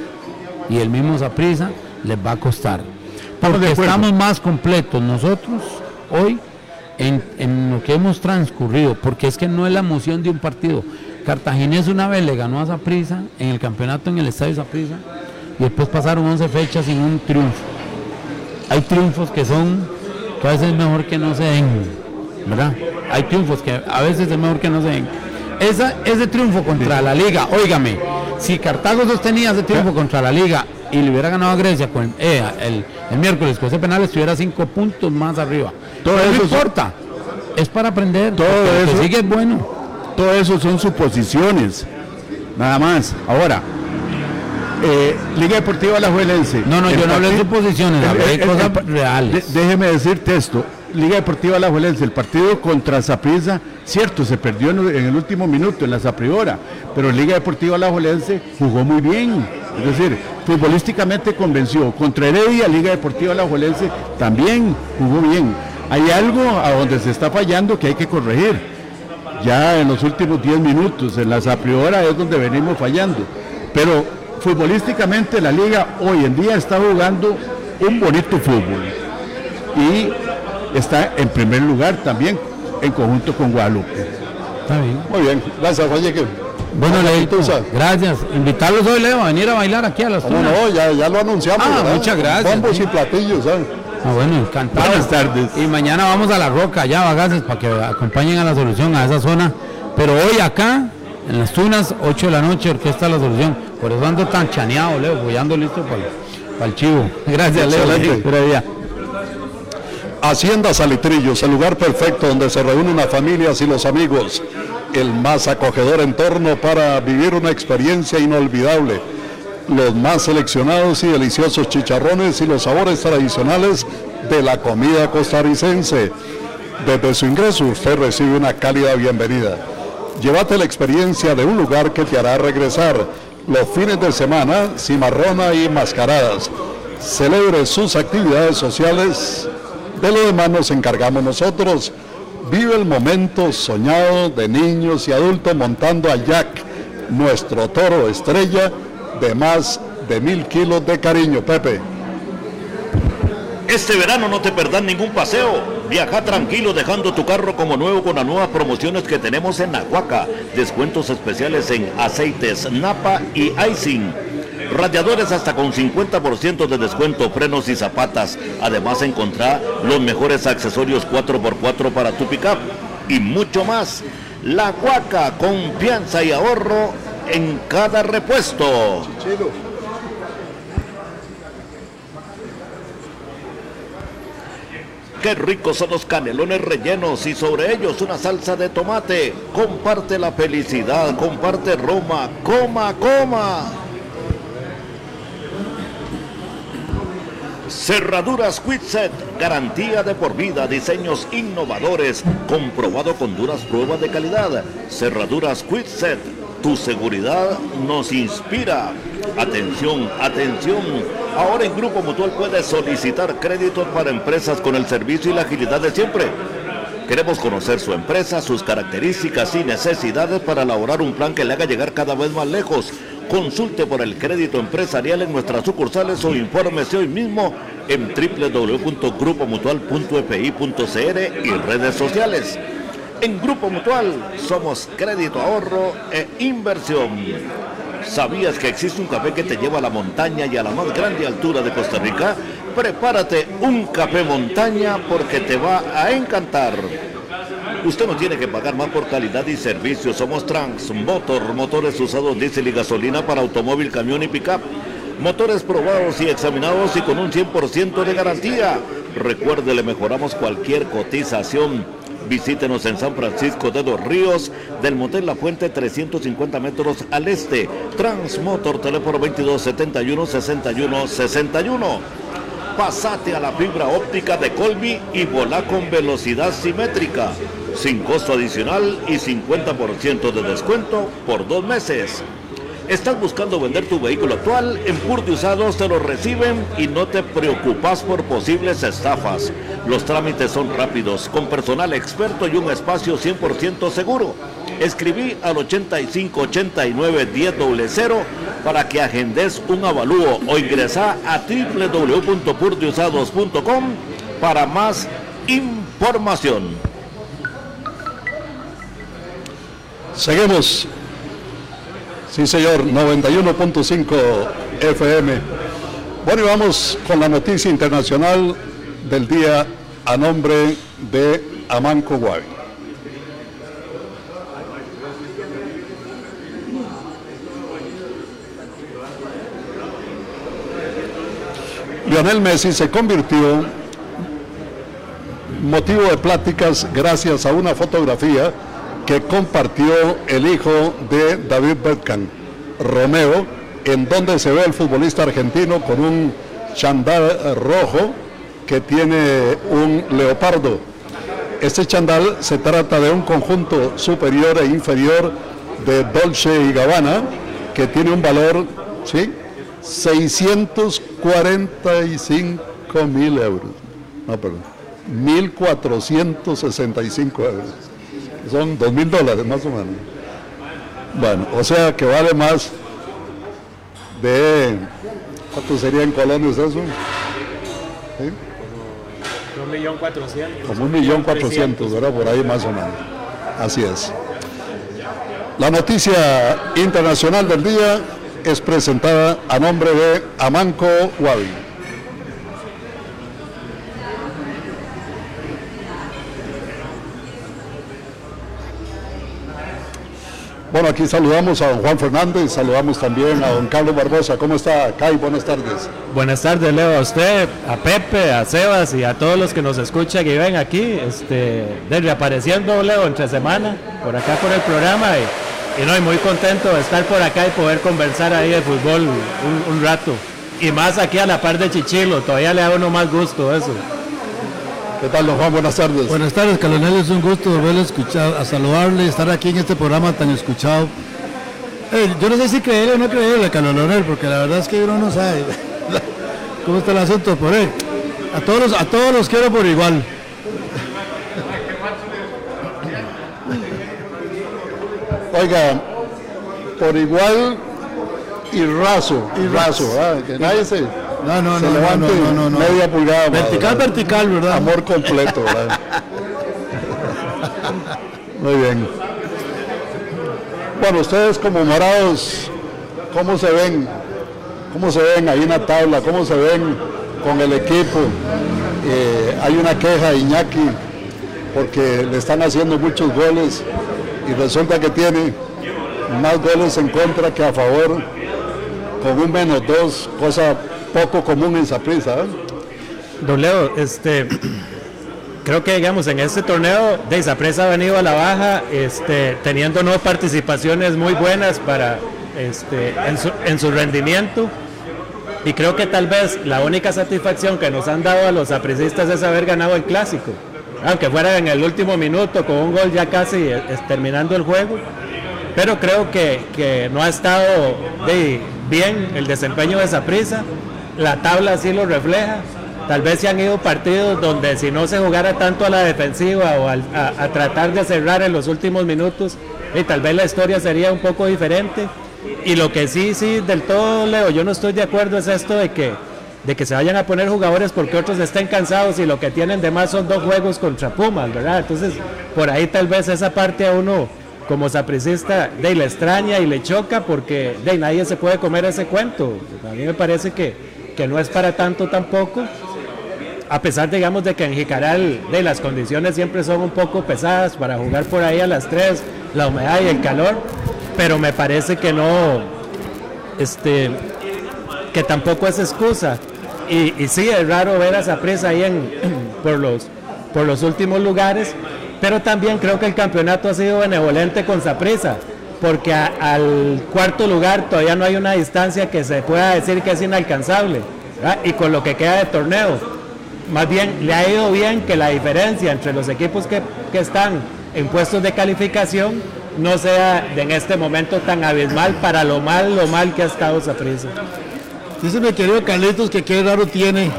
y el mismo Saprisa les va a costar. Porque estamos más completos nosotros hoy en, en lo que hemos transcurrido, porque es que no es la emoción de un partido. Cartaginés una vez le ganó a Saprisa en el campeonato en el Estadio Saprisa y después pasaron 11 fechas sin un triunfo. Hay triunfos que son, que a veces es mejor que no se den, ¿verdad? Hay triunfos que a veces es mejor que no se den. Esa, ese triunfo contra la liga, óigame, si Cartago sostenía ese triunfo contra la liga y le hubiera ganado a Grecia con, eh, el, el miércoles con ese penal estuviera cinco puntos más arriba. Todo no eso- importa, es para aprender, Todo lo que eso- sigue es bueno. Todo eso son suposiciones, nada más. Ahora, Eh, Liga Deportiva Alajuelense. No, no, El yo no hablé de suposiciones, hablé de cosas el- reales. de- déjeme decirte esto. Liga Deportiva Alajuelense, el partido contra Saprissa, cierto, se perdió en, en el último minuto en la Sapriora, pero Liga Deportiva Alajuelense jugó muy bien. Es decir, futbolísticamente convenció. Contra Heredia, Liga Deportiva Alajuelense también jugó bien. Hay algo a donde se está fallando que hay que corregir. Ya en los últimos 10 minutos, en la Sapriora es donde venimos fallando. Pero futbolísticamente la liga hoy en día está jugando un bonito fútbol y está en primer lugar también en conjunto con Guadalupe. Está bien. Muy bien, gracias, Valleque. Bueno, Vamos, Leito, gracias. Invitarlos hoy, Leo, a venir a bailar aquí a las No, no, ya, ya lo anunciamos. Ah, ¿verdad? muchas gracias, Bombos sí. y platillos, ¿sabes? Ah, bueno, encantado. Buenas tardes. Y mañana vamos a La Roca, ya, bagaces, para que acompañen a la solución a esa zona. Pero hoy acá, en las tunas, 8 de la noche, Orquesta La Solución. Por eso ando tan chaneado, Leo, voy ando listo para el chivo. Gracias, Leo. Excelente. Vida. Hacienda Salitrillos, el lugar perfecto donde se reúnen las familias y los amigos. El más acogedor entorno para vivir una experiencia inolvidable. Los más seleccionados y deliciosos chicharrones y los sabores tradicionales de la comida costarricense. Desde su ingreso usted recibe una cálida bienvenida. Llévate la experiencia de un lugar que te hará regresar. Los fines de semana, cimarrona y mascaradas. Celebre sus actividades sociales de lo demás nos encargamos nosotros. Vive el momento soñado de niños y adultos montando a Jack, nuestro toro estrella de más de mil kilos de cariño, Pepe. Este verano no te perdás ningún paseo. Viaja tranquilo dejando tu carro como nuevo con las nuevas promociones que tenemos en Aguaca. Descuentos especiales en aceites, napa y icing. Radiadores hasta con 50% de descuento, frenos y zapatas. Además encontrar los mejores accesorios 4x4 para tu pickup. Y mucho más. La Aguaca, confianza y ahorro en cada repuesto. Qué ricos son los canelones rellenos y sobre ellos una salsa de tomate. Comparte la felicidad, comparte Roma, coma, coma. Cerraduras Quitset, garantía de por vida, diseños innovadores, comprobado con duras pruebas de calidad. Cerraduras Quitset, tu seguridad nos inspira. Atención, atención. Ahora en Grupo Mutual puedes solicitar créditos para empresas con el servicio y la agilidad de siempre. Queremos conocer su empresa, sus características y necesidades para elaborar un plan que le haga llegar cada vez más lejos. Consulte por el crédito empresarial en nuestras sucursales o infórmese hoy mismo en www.grupomutual.fi.cr y redes sociales. En Grupo Mutual somos crédito, ahorro e inversión. ¿Sabías que existe un café que te lleva a la montaña y a la más grande altura de Costa Rica? Prepárate un café montaña porque te va a encantar. Usted no tiene que pagar más por calidad y servicio. Somos Transmotor, motores usados diésel y gasolina para automóvil, camión y pickup. Motores probados y examinados y con un 100% de garantía. Recuerde, le mejoramos cualquier cotización. Visítenos en San Francisco de los Ríos, del Motel La Fuente, 350 metros al este. Transmotor, teléfono 2271-6161. Pasate a la fibra óptica de Colby y volá con velocidad simétrica, sin costo adicional y 50% de descuento por dos meses. ¿Estás buscando vender tu vehículo actual? En Pur de Usados te lo reciben y no te preocupas por posibles estafas. Los trámites son rápidos, con personal experto y un espacio 100% seguro. Escribí al 8589 1000 para que agendes un avalúo o ingresa a www.purdeusados.com para más información. Seguimos. Sí, señor, 91.5 FM. Bueno, y vamos con la noticia internacional del día a nombre de Amanco Guavi. Lionel Messi se convirtió motivo de pláticas gracias a una fotografía que compartió el hijo de David Beckham, Romeo, en donde se ve el futbolista argentino con un chandal rojo que tiene un leopardo. Este chandal se trata de un conjunto superior e inferior de Dolce y Gabbana que tiene un valor, ¿sí? 645 mil euros. No, perdón. 1.465 euros. Son 2 mil dólares más o menos. Bueno, o sea que vale más de... ¿Cuánto sería en colones eso? ¿Sí? Un millón cuatrocientos. Como un millón cuatrocientos, ¿verdad? Por ahí más o menos. Así es. La noticia internacional del día es presentada a nombre de Amanco Wabi. Bueno, aquí saludamos a don Juan Fernández, saludamos también a don Carlos Barbosa. ¿Cómo está, Kai? Buenas tardes. Buenas tardes, Leo, a usted, a Pepe, a Sebas y a todos los que nos escuchan y ven aquí, este, reapareciendo, Leo, entre semana, por acá por el programa y, y no, y muy contento de estar por acá y poder conversar ahí de fútbol un, rato. Y más aquí a la par de Chichilo, todavía le da uno más gusto eso. ¿Qué tal, don Juan? Buenas tardes. Buenas tardes, Colonel. Es un gusto volverle a escuchar, a saludarle, estar aquí en este programa tan escuchado. Eh, yo no sé si creerle o no creerle, Colonel, porque la verdad es que uno no sabe cómo está el asunto por él. A todos, los- a todos los quiero por igual. Oiga, por igual y raso, y raso, que nadie se, No, no, se no, no, levante no, no, no. media pulgada. Vertical, ¿verdad? vertical, ¿verdad? Amor completo, ¿verdad? Muy bien. Bueno, ustedes como morados, ¿cómo se ven? ¿Cómo se ven ahí en la tabla? ¿Cómo se ven con el equipo? Eh, hay una queja de Iñaki porque le están haciendo muchos goles y resulta que tiene más goles en contra que a favor con un menos dos, cosa poco común en Saprissa. Don Leo, este, creo que digamos en este torneo de Isapresa ha venido a la baja, este, teniendo no participaciones muy buenas para este, en, su, en su rendimiento. Y creo que tal vez la única satisfacción que nos han dado a los apresistas es haber ganado el clásico. Aunque fuera en el último minuto con un gol ya casi eh, eh, terminando el juego. Pero creo que, que no ha estado bien el desempeño de Saprissa. La tabla así lo refleja. Tal vez se han ido partidos donde si no se jugara tanto a la defensiva o a tratar de cerrar en los últimos minutos, y tal vez la historia sería un poco diferente. Y lo que sí, sí, del todo, Leo, yo no estoy de acuerdo es esto de que, de que se vayan a poner jugadores porque otros estén cansados y lo que tienen de más son dos juegos contra Pumas, ¿verdad? Entonces, por ahí tal vez esa parte a uno como sapricista de le extraña y le choca porque de nadie se puede comer ese cuento. A mí me parece que, que no es para tanto tampoco. A pesar, digamos, de que en Jicaral de las condiciones siempre son un poco pesadas para jugar por ahí a las 3, la humedad y el calor, pero me parece que no, este, que tampoco es excusa. Y, sí, es raro ver a esa presa ahí en, por, los, por los últimos lugares, pero también creo que el campeonato ha sido benevolente con Saprissa, porque a- al cuarto lugar todavía no hay una distancia que se pueda decir que es inalcanzable, y con lo que queda de torneo, más bien le ha ido bien que la diferencia entre los equipos que, que están en puestos de calificación no sea en este momento tan abismal para lo mal, lo mal que ha estado Saprissa. Dice mi querido Carlitos que qué raro tiene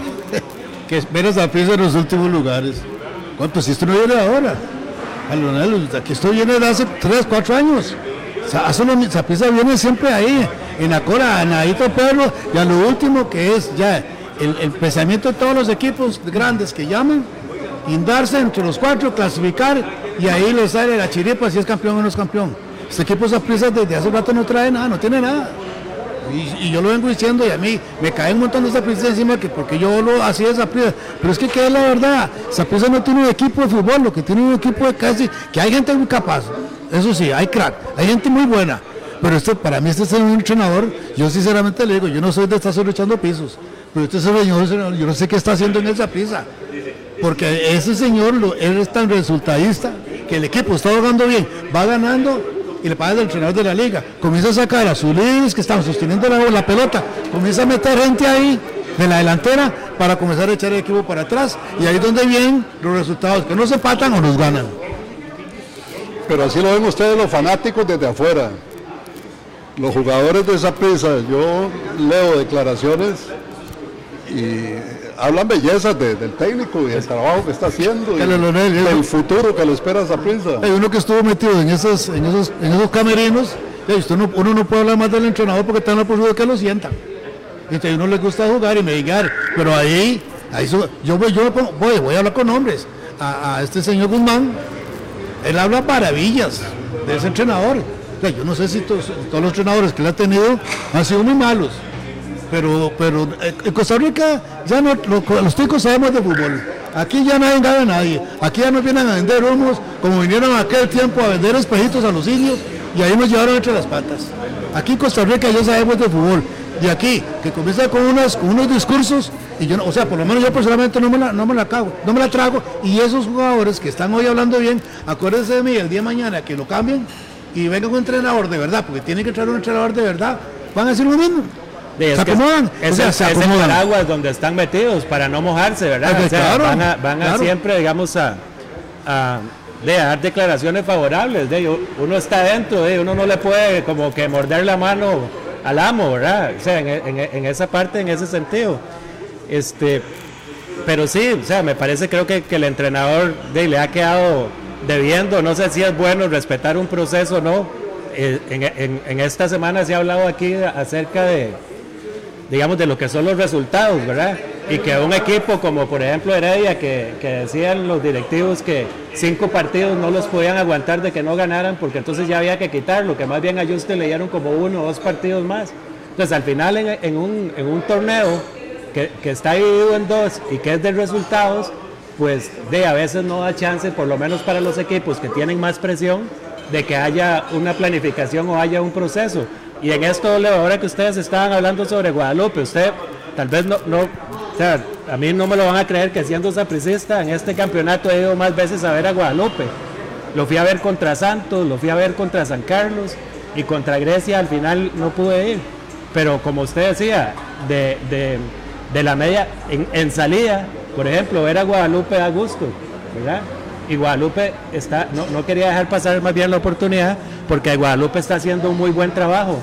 que ver a en los últimos lugares. ¿Cuánto? Si esto no viene ahora. Colonel, aquí esto viene de hace 3, 4 años. Sa- eso no- Saprissa viene siempre ahí, en la cora, en Adito Perro, y a lo último que es ya el, el pensamiento de todos los equipos grandes que llaman, indarse entre los cuatro, clasificar, y ahí les sale la chiripa si es campeón o no es campeón. Este equipo Saprissa desde hace rato no trae nada, no tiene nada. Y, yo lo vengo diciendo y a mí me cae un montón de Saprissa encima que porque yo lo hacía de Saprissa. Pero es que qué es la verdad, Saprissa no tiene un equipo de fútbol, lo que tiene un equipo de casi, que hay gente muy capaz, eso sí, hay crack, hay gente muy buena. Pero este, para mí este es un entrenador, yo sinceramente le digo, yo no soy de estar solo echando pisos, pero este señor, yo no sé qué está haciendo en esa prisa. Porque ese señor es tan resultadista que el equipo está jugando bien, va ganando y le pagas al entrenador de la liga. Comienza a sacar a sus líderes que están sosteniendo la, la pelota, comienza a meter gente ahí de la delantera para comenzar a echar el equipo para atrás y ahí es donde vienen los resultados, que no se patan o nos ganan. Pero así lo ven ustedes los fanáticos desde afuera. Los jugadores de esa prisa, yo leo declaraciones y hablan bellezas de- del técnico y del trabajo que está haciendo y Que le lo- le- le- del futuro que le espera a esa prisa. Hay uno que estuvo metido en esos, en esos, en esos camerinos, y usted no- uno no puede hablar más del entrenador porque está en la posibilidad de que lo sientan. Y a uno le gusta jugar y medigar, pero ahí, ahí yo, voy, yo voy, voy a hablar con nombres. A, a este señor Guzmán, él habla maravillas de ese entrenador. Yo no sé si todos, los entrenadores que él ha tenido han sido muy malos, pero, pero eh, en Costa Rica ya no, lo- los ticos sabemos de fútbol. Aquí ya nadie gana a nadie. Aquí ya nos vienen a vender humos, como vinieron aquel tiempo a vender espejitos a los indios y ahí nos llevaron entre las patas. Aquí en Costa Rica ya sabemos de fútbol. Y aquí, que comienza con, unas, con unos discursos, y yo no, o sea, por lo menos yo personalmente no me la, no me la cago, no me la trago. Y esos jugadores que están hoy hablando bien, acuérdense de mí el día de mañana que lo cambien y venga un entrenador de verdad, porque tiene que traer un entrenador de verdad, van a decir lo mismo. Sí, se acomodan, Es, o sea, el- se es el acomodan. paraguas donde están metidos para no mojarse, ¿verdad? O sea, claro, van a, van a siempre, digamos, a, a- de dar declaraciones favorables. De, uno está dentro, de, uno no le puede como que morder la mano al amo, ¿verdad? O sea, en, en- en esa parte, en ese sentido. Este, pero sí, o sea, me parece, creo que, que el entrenador de, le ha quedado debiendo, no sé si es bueno respetar un proceso o no. Eh, en, en- esta semana se ha hablado aquí acerca de, digamos, de lo que son los resultados, ¿verdad? Y que un equipo como por ejemplo Heredia, que, decían los directivos que cinco partidos no los podían aguantar de que no ganaran, porque entonces ya había que quitarlo, que más bien a ellos le dieron como uno o dos partidos más. Entonces al final en, en un, en un torneo que, está dividido en dos y que es de resultados, pues de a veces no da chance, por lo menos para los equipos que tienen más presión, de que haya una planificación o haya un proceso. Y en esto, ahora que ustedes estaban hablando sobre Guadalupe, usted tal vez no, no o sea, a mí no me lo van a creer que siendo sapricista en este campeonato he ido más veces a ver a Guadalupe. Lo fui a ver contra Santos, lo fui a ver contra San Carlos y contra Grecia al final no pude ir. Pero como usted decía, de, de- de la media, en, en salida, por ejemplo, ver a Guadalupe a gusto, ¿verdad? Y Guadalupe está, no, no quería dejar pasar más bien la oportunidad porque Guadalupe está haciendo un muy buen trabajo.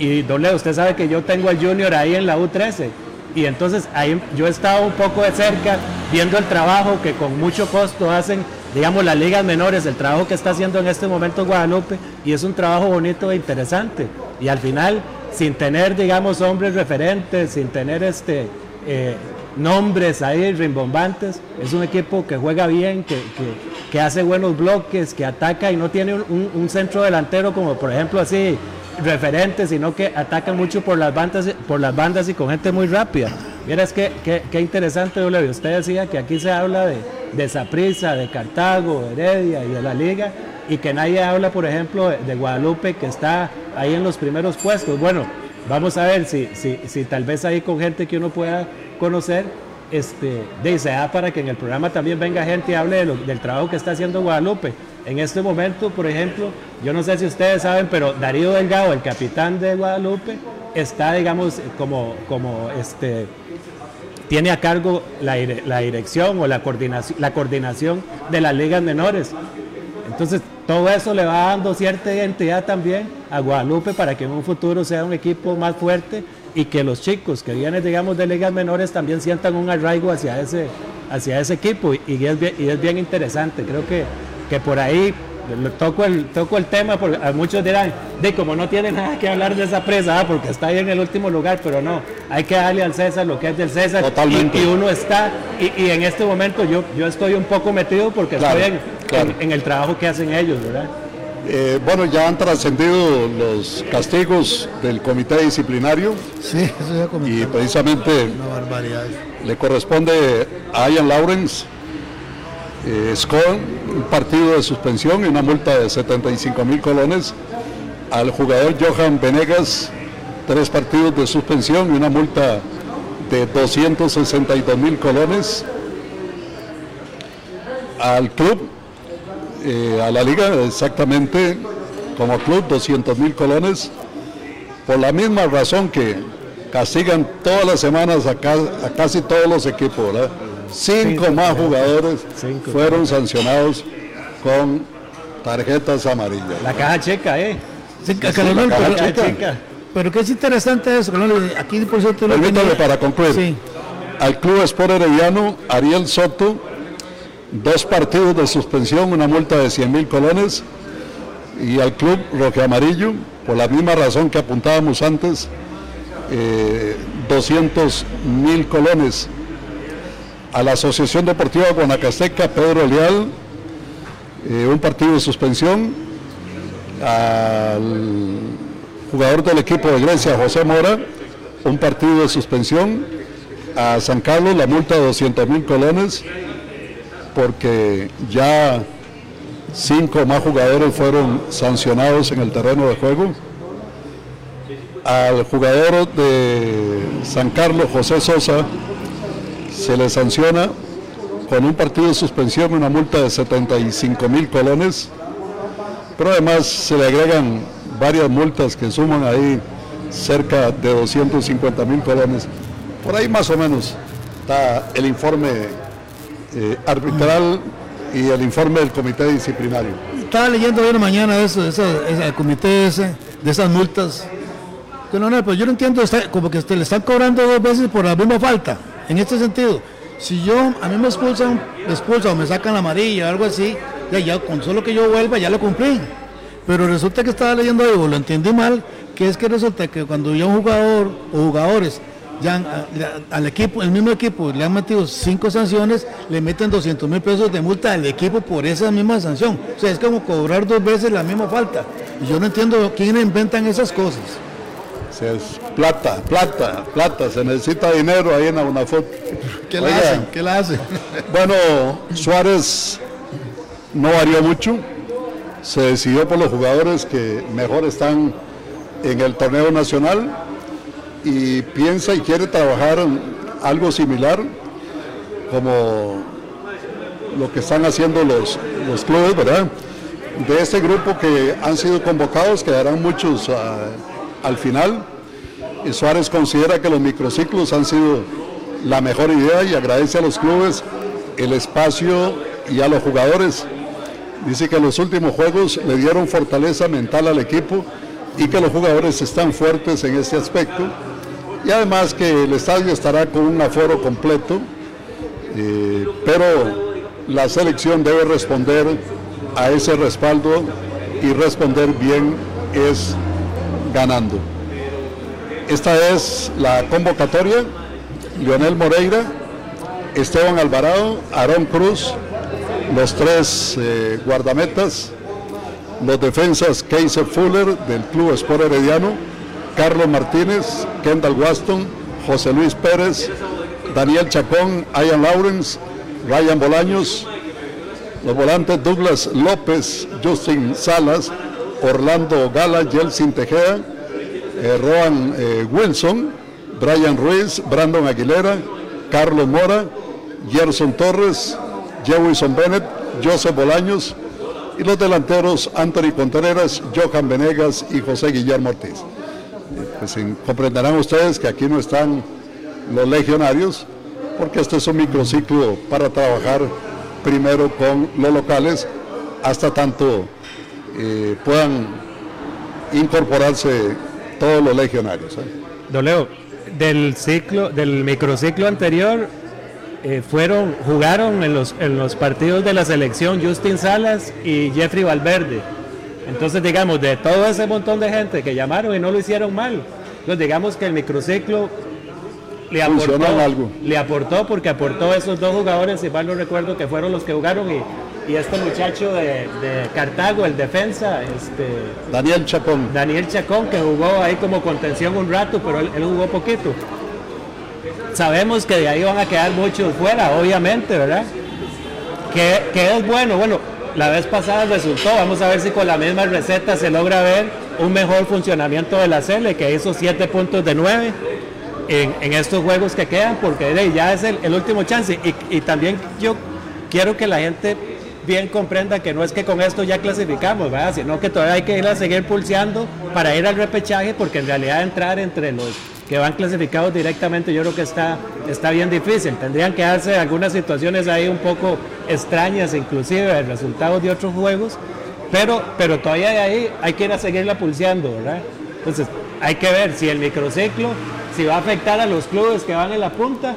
Y don Leo, usted sabe que yo tengo al Junior ahí en la U13. Y entonces ahí yo he estado un poco de cerca viendo el trabajo que con mucho costo hacen, digamos, las ligas menores, el trabajo que está haciendo en este momento Guadalupe. Y es un trabajo bonito e interesante. Y al final, sin tener, digamos, hombres referentes, sin tener este eh, nombres ahí rimbombantes, es un equipo que juega bien, que, que- que hace buenos bloques, que ataca y no tiene un- un- centro delantero como por ejemplo así referente, sino que ataca mucho por las bandas, por las bandas y con gente muy rápida. Vieras qué, qué, qué interesante, Julio. Usted decía que aquí se habla de, de Saprissa, de Cartago, de Heredia y de la Liga, y que nadie habla, por ejemplo, de, Guadalupe, que está ahí en los primeros puestos. Bueno, vamos a ver si, si, si tal vez ahí con gente que uno pueda conocer, este, de, da para que en el programa también venga gente y hable del trabajo que está haciendo Guadalupe. En este momento, por ejemplo, yo no sé si ustedes saben, pero Darío Delgado, el capitán de Guadalupe, está, digamos, como, como este, tiene a cargo la, la dirección o la coordinación, la coordinación de las ligas menores. Entonces, todo eso le va dando cierta identidad también a Guadalupe para que en un futuro sea un equipo más fuerte y que los chicos que vienen, digamos, de ligas menores también sientan un arraigo hacia ese, hacia ese equipo. Y, es, bien, y es bien interesante. Creo que, que por ahí toco el, toco el tema, porque a muchos dirán, de como no tiene nada que hablar de esa presa, ah, porque está ahí en el último lugar, pero no, hay que darle al César lo que es del César. Totalmente. Y, y uno está, y, y en este momento yo, yo estoy un poco metido porque Claro, estoy en, claro. en- en el trabajo que hacen ellos, ¿verdad? Eh, bueno, ya han trascendido los castigos del comité disciplinario Sí, eso ya y precisamente Una barbaridad. le corresponde a Ian Lawrence eh, un partido de suspensión y una multa de 75 mil colones. Al jugador Johan Venegas, tres partidos de suspensión y una multa de 262 mil colones. Al club, eh, a la liga, exactamente como club 200 mil colones, por la misma razón que castigan todas las semanas a, a casi todos los equipos, ¿verdad? Cinco más jugadores fueron sancionados con tarjetas amarillas. La caja checa, ¿eh? Sí, Carolón, la pero, caja chica. pero que es interesante eso, Carolón, aquí por cierto lo Permítame tenía- para concluir. Sí. Al Club Sport Herediano, Ariel Soto, dos partidos de suspensión, una multa de 100 mil colones. Y al Club Roque Amarillo, por la misma razón que apuntábamos antes, eh, 200 mil colones. A la Asociación Deportiva Guanacasteca, Pedro Leal, eh, un partido de suspensión. Al jugador del equipo de Grecia, José Mora, un partido de suspensión. A San Carlos la multa de 200 mil colones porque ya cinco más jugadores fueron sancionados en el terreno de juego. Al jugador de San Carlos, José Sosa, se le sanciona con un partido de suspensión una multa de 75 mil colones, pero además se le agregan varias multas que suman ahí cerca de 250 mil colones. Por ahí más o menos está el informe eh, arbitral y el informe del comité disciplinario. Estaba leyendo la mañana eso, esa, esa- el comité ese, de esas multas. Que no, no, pues yo no entiendo, como que te le están cobrando dos veces por la misma falta, en este sentido. Si yo, a mí me expulsan, me expulsan o me sacan la amarilla o algo así, ya, con solo que yo vuelva ya lo cumplí. Pero resulta que estaba leyendo algo, lo entendí mal, que es que resulta que cuando ya un jugador o jugadores al equipo, el mismo equipo, le han metido cinco sanciones, le meten 200 mil pesos de multa al equipo por esa misma sanción. O sea, es como cobrar dos veces la misma falta. Y yo no entiendo quién inventan esas cosas. Es plata, plata, plata, se necesita dinero ahí en la UNAFUT. ¿Qué la hacen? ¿Qué la hacen? Bueno, Suárez no varió mucho, se decidió por los jugadores que mejor están en el torneo nacional y piensa y quiere trabajar algo similar como lo que están haciendo los, los clubes, ¿verdad? De este grupo que han sido convocados, quedarán muchos ah, al final. Suárez considera que los microciclos han sido la mejor idea y agradece a los clubes el espacio y a los jugadores. Dice que los últimos juegos le dieron fortaleza mental al equipo y que los jugadores están fuertes en este aspecto. Y además que el estadio estará con un aforo completo, eh, pero la selección debe responder a ese respaldo y responder bien es ganando. Esta es la convocatoria. Lionel Moreira, Esteban Alvarado, Aarón Cruz, los tres eh, guardametas, los defensas Kaiser Fuller del Club Sport Herediano, Carlos Martínez, Kendall Waston, José Luis Pérez, Daniel Chacón, Ian Lawrence, Ryan Bolaños, los volantes Douglas López, Justin Salas, Orlando Gala, Yeltsin Tejeda, eh, Roan eh, Wilson, Brian Ruiz, Brandon Aguilera, Carlos Mora, Gerson Torres, Jewison Bennett, Joseph Bolaños y los delanteros Anthony Contreras, Johan Venegas y José Guillermo Ortiz. Eh, Pues en- comprenderán ustedes que aquí no están los legionarios, porque este es un microciclo para trabajar primero con los locales hasta tanto eh, puedan incorporarse todos los legionarios. ¿eh? Don Leo, del ciclo, del microciclo anterior, eh, fueron, jugaron en los, en los partidos de la selección Justin Salas y Jeffrey Valverde. Entonces, digamos, de todo ese montón de gente que llamaron y no lo hicieron mal, pues digamos que el microciclo le aportó, algo. le aportó porque aportó esos dos jugadores, si mal no recuerdo, que fueron los que jugaron y, y este muchacho de, de Cartago, el defensa, este, Daniel Chacón. Daniel Chacón, que jugó ahí como contención un rato, pero él, él jugó poquito. Sabemos que de ahí van a quedar muchos fuera, obviamente, ¿verdad? Que, que es bueno, bueno, la vez pasada resultó, vamos a ver si con la misma receta se logra ver un mejor funcionamiento de la Cele, que hizo 7 puntos de 9 en, en estos juegos que quedan, porque ya es el, el último chance. Y, y también yo quiero que la gente bien comprenda que no es que con esto ya clasificamos, sino que todavía hay que ir a seguir pulseando para ir al repechaje, porque en realidad entrar entre los que van clasificados directamente yo creo que está, está bien difícil. Tendrían que darse algunas situaciones ahí un poco extrañas, inclusive resultados de otros juegos, pero, pero todavía ahí hay que ir a seguirla pulseando, ¿verdad? Entonces, hay que ver si el microciclo, si va a afectar a los clubes que van en la punta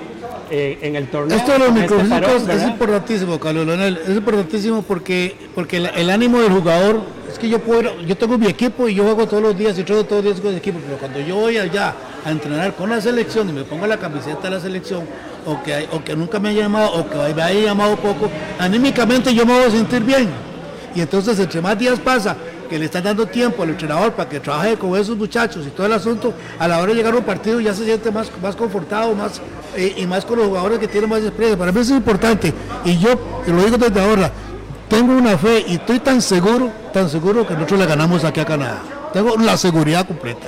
eh, en el torneo. Esto de los con este parón, es importantísimo, Carlos Leonel. Es importantísimo porque, porque el, el ánimo del jugador es que yo puedo, yo tengo mi equipo y yo juego todos los días y trato todos los días con el equipo, pero cuando yo voy allá a entrenar con la selección y me pongo la camiseta de la selección, o que, hay- o que nunca me haya llamado, o que me haya llamado poco, anímicamente yo me voy a sentir bien. Y entonces, entre más días pasa, que le están dando tiempo al entrenador para que trabaje con esos muchachos y todo el asunto, a la hora de llegar a un partido ya se siente más, más confortado más, eh, y más con los jugadores que tienen más experiencia. Para mí eso es importante. Y yo, y lo digo desde ahora, tengo una fe y estoy tan seguro, tan seguro que nosotros le ganamos aquí a Canadá. Tengo la seguridad completa.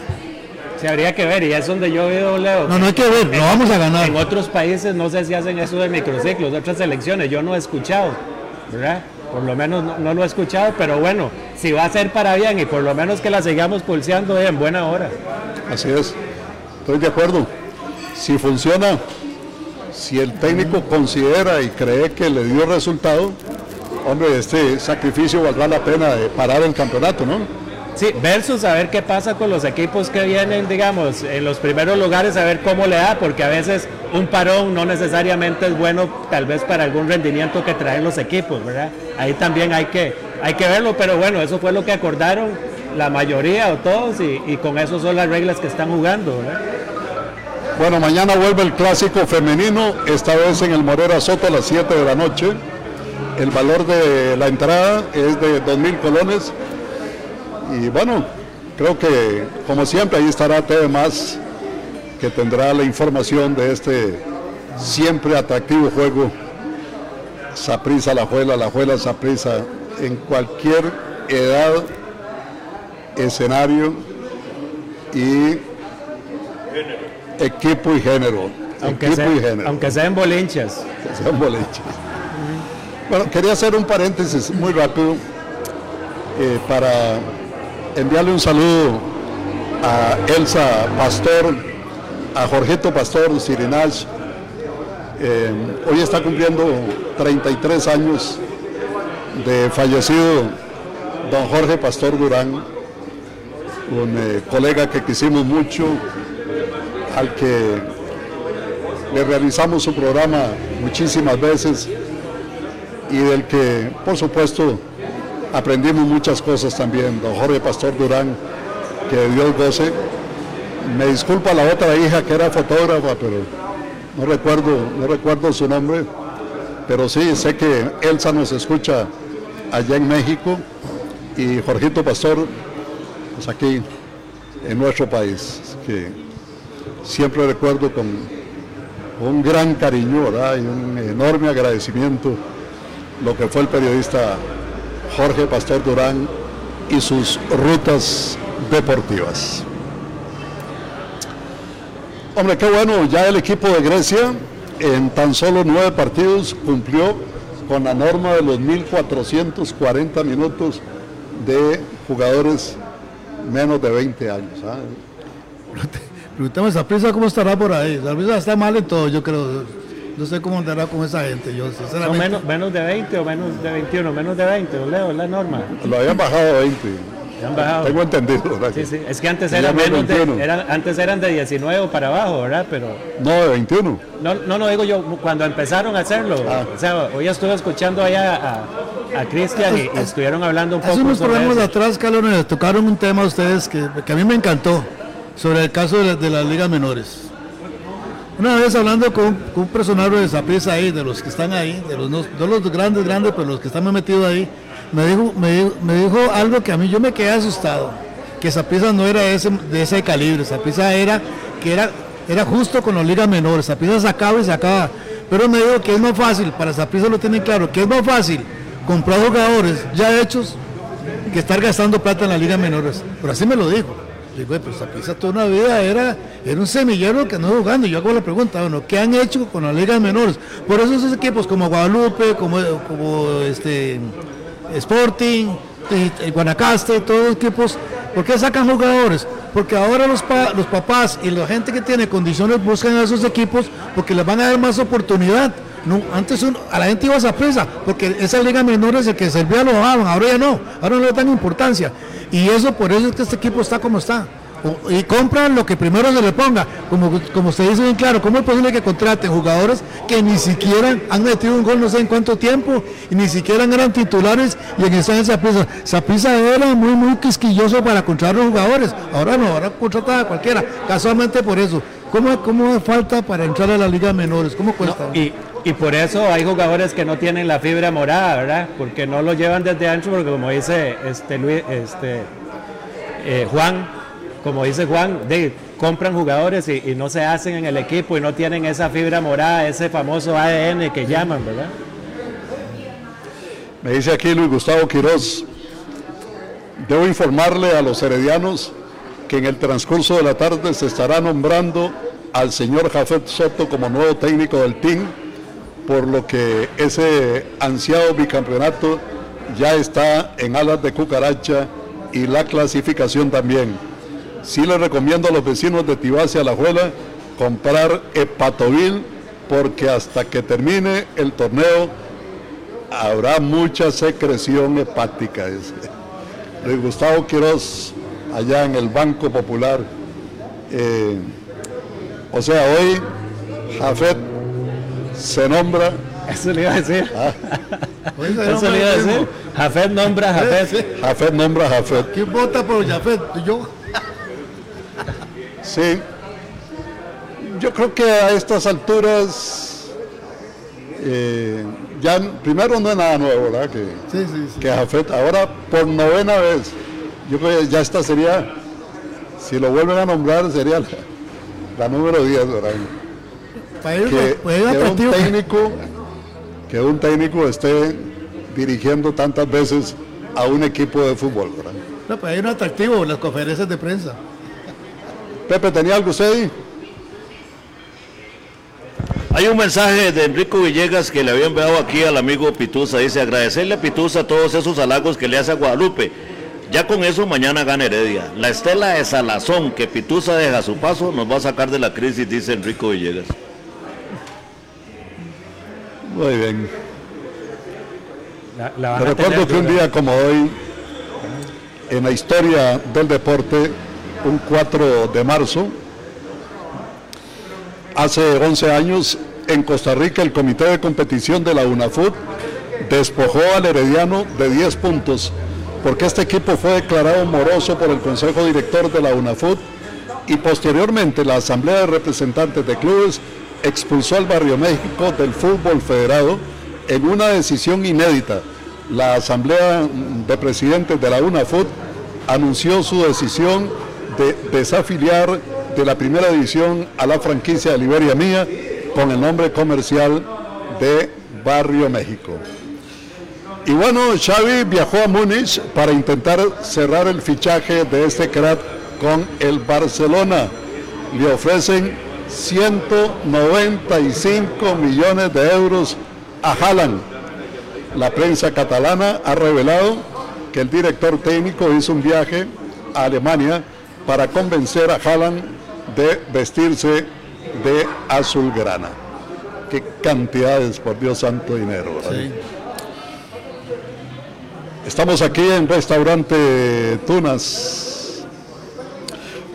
Se habría que ver, y es donde yo veo, Leo. No, no hay que ver, lo vamos a ganar. En otros países no sé si hacen eso de microciclos, de otras selecciones, yo no he escuchado, ¿verdad? Por lo menos no, no lo he escuchado, pero bueno, si va a ser para bien y por lo menos que la sigamos pulseando eh, en buena hora. Así es, estoy de acuerdo. Si funciona, si el técnico considera y cree que le dio resultado, hombre, este sacrificio valdrá la pena de parar el campeonato, ¿no? Sí, versus a ver qué pasa con los equipos que vienen, digamos, en los primeros lugares, a ver cómo le da, porque a veces un parón no necesariamente es bueno, tal vez para algún rendimiento que traen los equipos, ¿verdad? Ahí también hay que, hay que verlo, pero bueno, eso fue lo que acordaron la mayoría o todos, y, y con eso son las reglas que están jugando, ¿verdad? Bueno, mañana vuelve el clásico femenino, esta vez en el Morera Soto a las 7 de la noche. El valor de la entrada es de 2.000 colones. Y bueno, creo que como siempre ahí estará TV Más, que tendrá la información de este siempre atractivo juego. Saprisa la juela, la juela Saprisa, en cualquier edad, escenario y equipo y género. Aunque equipo sea, y género. aunque sea en bolinchas. que sean. Bueno, quería hacer un paréntesis muy rápido eh, para enviarle un saludo a Elsa Pastor, a Jorgito Pastor Sirinach. Eh, hoy está cumpliendo 33 años de fallecido don Jorge Pastor Durán, un eh, colega que quisimos mucho, al que le realizamos su programa muchísimas veces y del que, por supuesto, aprendimos muchas cosas también. Don Jorge Pastor Durán, que Dios goce. Me disculpa la otra hija que era fotógrafa, pero no recuerdo, no recuerdo su nombre. Pero sí, sé que Elsa nos escucha allá en México y Jorgito Pastor, pues aquí en nuestro país. Que siempre recuerdo con un gran cariño ¿verdad? y un enorme agradecimiento lo que fue el periodista Jorge Pastor Durán y sus rutas deportivas. Hombre, qué bueno, ya el equipo de Grecia en tan solo nueve partidos cumplió con la norma de los 1.440 minutos de jugadores menos de 20 años. ¿ah? Preguntamos a Prisa cómo estará por ahí. Prisa está mal en todo, yo creo. No sé cómo andará con esa gente. Yo, No, sinceramente. menos, menos de 20 o menos de 21, menos de 20, ¿no, Leo? Es la norma. Lo habían bajado a 20. Ya han bajado. Tengo entendido. ¿verdad? Sí, sí. Es que antes menos de, 21. eran, antes eran de 19 o para abajo, ¿verdad? Pero No, de 21. no, no, no digo yo, cuando empezaron a hacerlo. Ah. O sea, hoy estuve escuchando allá a, a Cristian y, y estuvieron hablando un poco Hace unos programas atrás, Carlos, tocaron un tema a ustedes que, que a mí me encantó, sobre el caso de, de las ligas menores. Una vez hablando con, un personaje de Saprissa ahí, de los que están ahí, de los, no, los grandes, grandes, pero los que están metidos ahí, me dijo, me, algo que a mí yo me quedé asustado, que Saprissa no era ese, de ese calibre, Saprissa era que era, era justo con las ligas menores, Saprissa sacaba y sacaba, pero me dijo que es más fácil, para Saprissa lo tienen claro, que es más fácil comprar jugadores ya hechos que estar gastando plata en las ligas menores, pero así me lo dijo. Digo, pues Saprissa toda una vida era, era un semillero que no jugando. Yo hago la pregunta, bueno, ¿qué han hecho con las ligas menores? Por eso esos equipos como Guadalupe, como, este Sporting, Guanacaste, todos los equipos, ¿por qué sacan jugadores? Porque ahora los, pa- los papás y la gente que tiene condiciones buscan a esos equipos porque les van a dar más oportunidad. No, antes a la gente iba a esa presa, porque esa liga menor es el que servía lo bajaban, ahora ya no, ahora no le dan importancia. Y eso por eso es que este equipo está como está. Y compran lo que primero se le ponga. Como, como usted dice bien claro, ¿cómo es posible que contraten jugadores que ni siquiera han metido un gol no sé en cuánto tiempo y ni siquiera eran titulares y en esa prisa? Saprissa era muy, muy quisquilloso para contratar los jugadores. Ahora no, ahora contrata a cualquiera. Casualmente por eso. ¿Cómo, cómo falta para entrar a la liga menores? ¿Cómo cuesta? Y, y por eso hay jugadores que no tienen la fibra morada, ¿verdad? Porque no lo llevan desde ancho, porque como dice este, Luis, este eh, Juan, como dice Juan, compran jugadores y, y no se hacen en el equipo y no tienen esa fibra morada, ese famoso ADN que llaman, ¿verdad? Me dice aquí Luis Gustavo Quiroz, debo informarle a los heredianos que en el transcurso de la tarde se estará nombrando al señor Jafet Soto como nuevo técnico del team, por lo que ese ansiado bicampeonato ya está en alas de cucaracha y la clasificación también. Sí les recomiendo a los vecinos de Tibás y Alajuela comprar Hepatovil porque hasta que termine el torneo habrá mucha secreción hepática. Luis Gustavo Quiroz, allá en el Banco Popular. Eh, o sea, hoy Jafet se nombra, Eso le iba a decir. Oiga, Eso le iba a decir. Jafet nombra a Jafet. Jafet nombra a Jafet. ¿Quién vota por Jafet? Yo. Sí. Yo creo que a estas alturas, eh, ya primero no es nada nuevo, ¿verdad? Que, Sí, sí, sí. que Jafet, ahora por novena vez, yo creo que ya esta sería, si lo vuelven a nombrar, sería la, la número 10, ¿verdad? Que, que un técnico, que un técnico esté dirigiendo tantas veces a un equipo de fútbol, ¿verdad? No, para ir un atractivo, las conferencias de prensa. Pepe, ¿tenía algo usted ahí? Hay un mensaje de Enrico Villegas que le había enviado aquí al amigo Pituza. Dice, agradecerle a Pituza todos esos halagos que le hace a Guadalupe. Ya con eso mañana gana Heredia. La estela de Salazón que Pituza deja a su paso nos va a sacar de la crisis, dice Enrico Villegas. Muy bien. La, la Recuerdo que un día como hoy, en la historia del deporte, un 4 de marzo, hace 11 años, en Costa Rica, el comité de competición de la UNAFUT despojó al Herediano de 10 puntos, porque este equipo fue declarado moroso por el Consejo Director de la UNAFUT y posteriormente la Asamblea de Representantes de Clubes expulsó al Barrio México del fútbol federado en una decisión inédita. La Asamblea de Presidentes de la UNAFUT anunció su decisión de desafiliar de la primera división a la franquicia de Liberia Mía con el nombre comercial de Barrio México. Y bueno, Xavi viajó a Múnich para intentar cerrar el fichaje de este crack con el Barcelona. Le ofrecen 195 millones de euros a Haaland. La prensa catalana ha revelado que el director técnico hizo un viaje a Alemania para convencer a Haaland de vestirse de azulgrana. Qué cantidades, por Dios santo, dinero. Estamos aquí en Restaurante Tunas.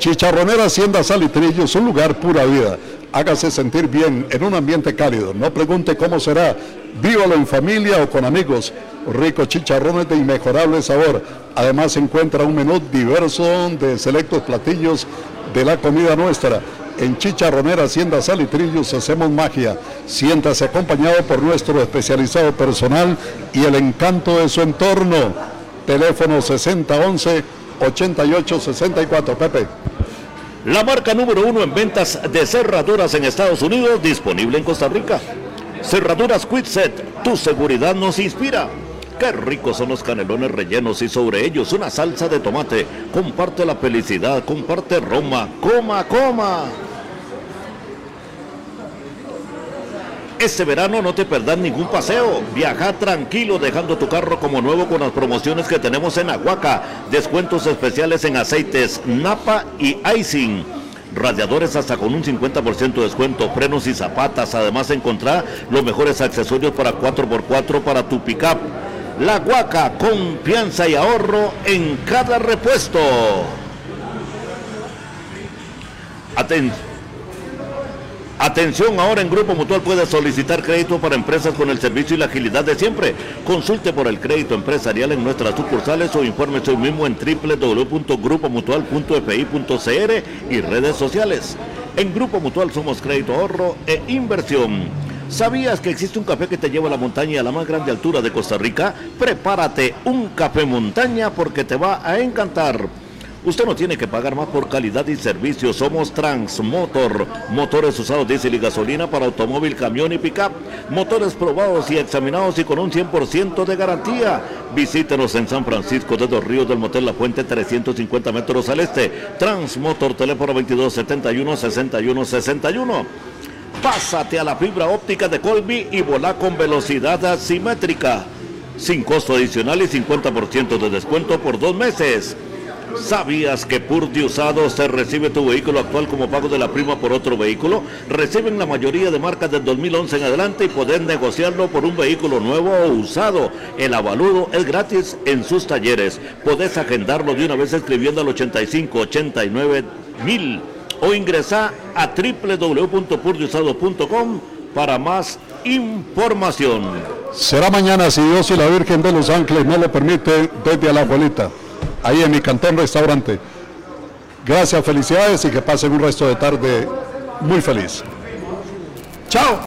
Chicharronera Hacienda Salitrillos, un lugar pura vida. Hágase sentir bien en un ambiente cálido. No pregunte cómo será. Vívalo en familia o con amigos. Ricos chicharrones de inmejorable sabor. Además encuentra un menú diverso de selectos platillos de la comida nuestra. En Chicharronera Hacienda Salitrillos hacemos magia. Siéntase acompañado por nuestro especializado personal y el encanto de su entorno. Teléfono 6011 8864. Pepe. La marca número uno en ventas de cerraduras en Estados Unidos, disponible en Costa Rica. Cerraduras Quitset, tu seguridad nos inspira. Qué ricos son los canelones rellenos y sobre ellos una salsa de tomate. Comparte la felicidad, comparte Roma. Coma, coma. Este verano no te perdás ningún paseo. Viaja tranquilo dejando tu carro como nuevo con las promociones que tenemos en Aguaca. Descuentos especiales en aceites Napa y Icing. Radiadores hasta con un 50% de descuento, frenos y zapatas. Además encontrar los mejores accesorios para 4x4 para tu pickup. La Guaca, confianza y ahorro en cada repuesto. Atención. Atención, ahora en Grupo Mutual puede solicitar crédito para empresas con el servicio y la agilidad de siempre. Consulte por el crédito empresarial en nuestras sucursales o infórmese hoy mismo en www.grupomutual.fi.cr y redes sociales. En Grupo Mutual somos crédito ahorro e inversión. ¿Sabías que existe un café que te lleva a la montaña a la más grande altura de Costa Rica? Prepárate un café montaña porque te va a encantar. Usted no tiene que pagar más por calidad y servicio. Somos Transmotor. Motores usados diésel y gasolina para automóvil, camión y pickup. Motores probados y examinados y con un 100% de garantía. Visítenos en San Francisco de Dos Ríos del Motel La Fuente, 350 metros al este. Transmotor, teléfono 2271 6161. Pásate a la fibra óptica de Colby y volá con velocidad asimétrica. Sin costo adicional y 50% de descuento por dos meses. ¿Sabías que Purdy Usados se recibe tu vehículo actual como pago de la prima por otro vehículo? Reciben la mayoría de marcas del 2011 en adelante y pueden negociarlo por un vehículo nuevo o usado. El avaludo es gratis en sus talleres. Podés agendarlo de una vez escribiendo al 85 89 mil o ingresar a www.purdyusado.com para más información. Será mañana, si Dios y la Virgen de los Ángeles no lo permite, desde la abuelita ahí en mi cantón restaurante. Gracias, felicidades y que pasen un resto de tarde muy feliz. Chao.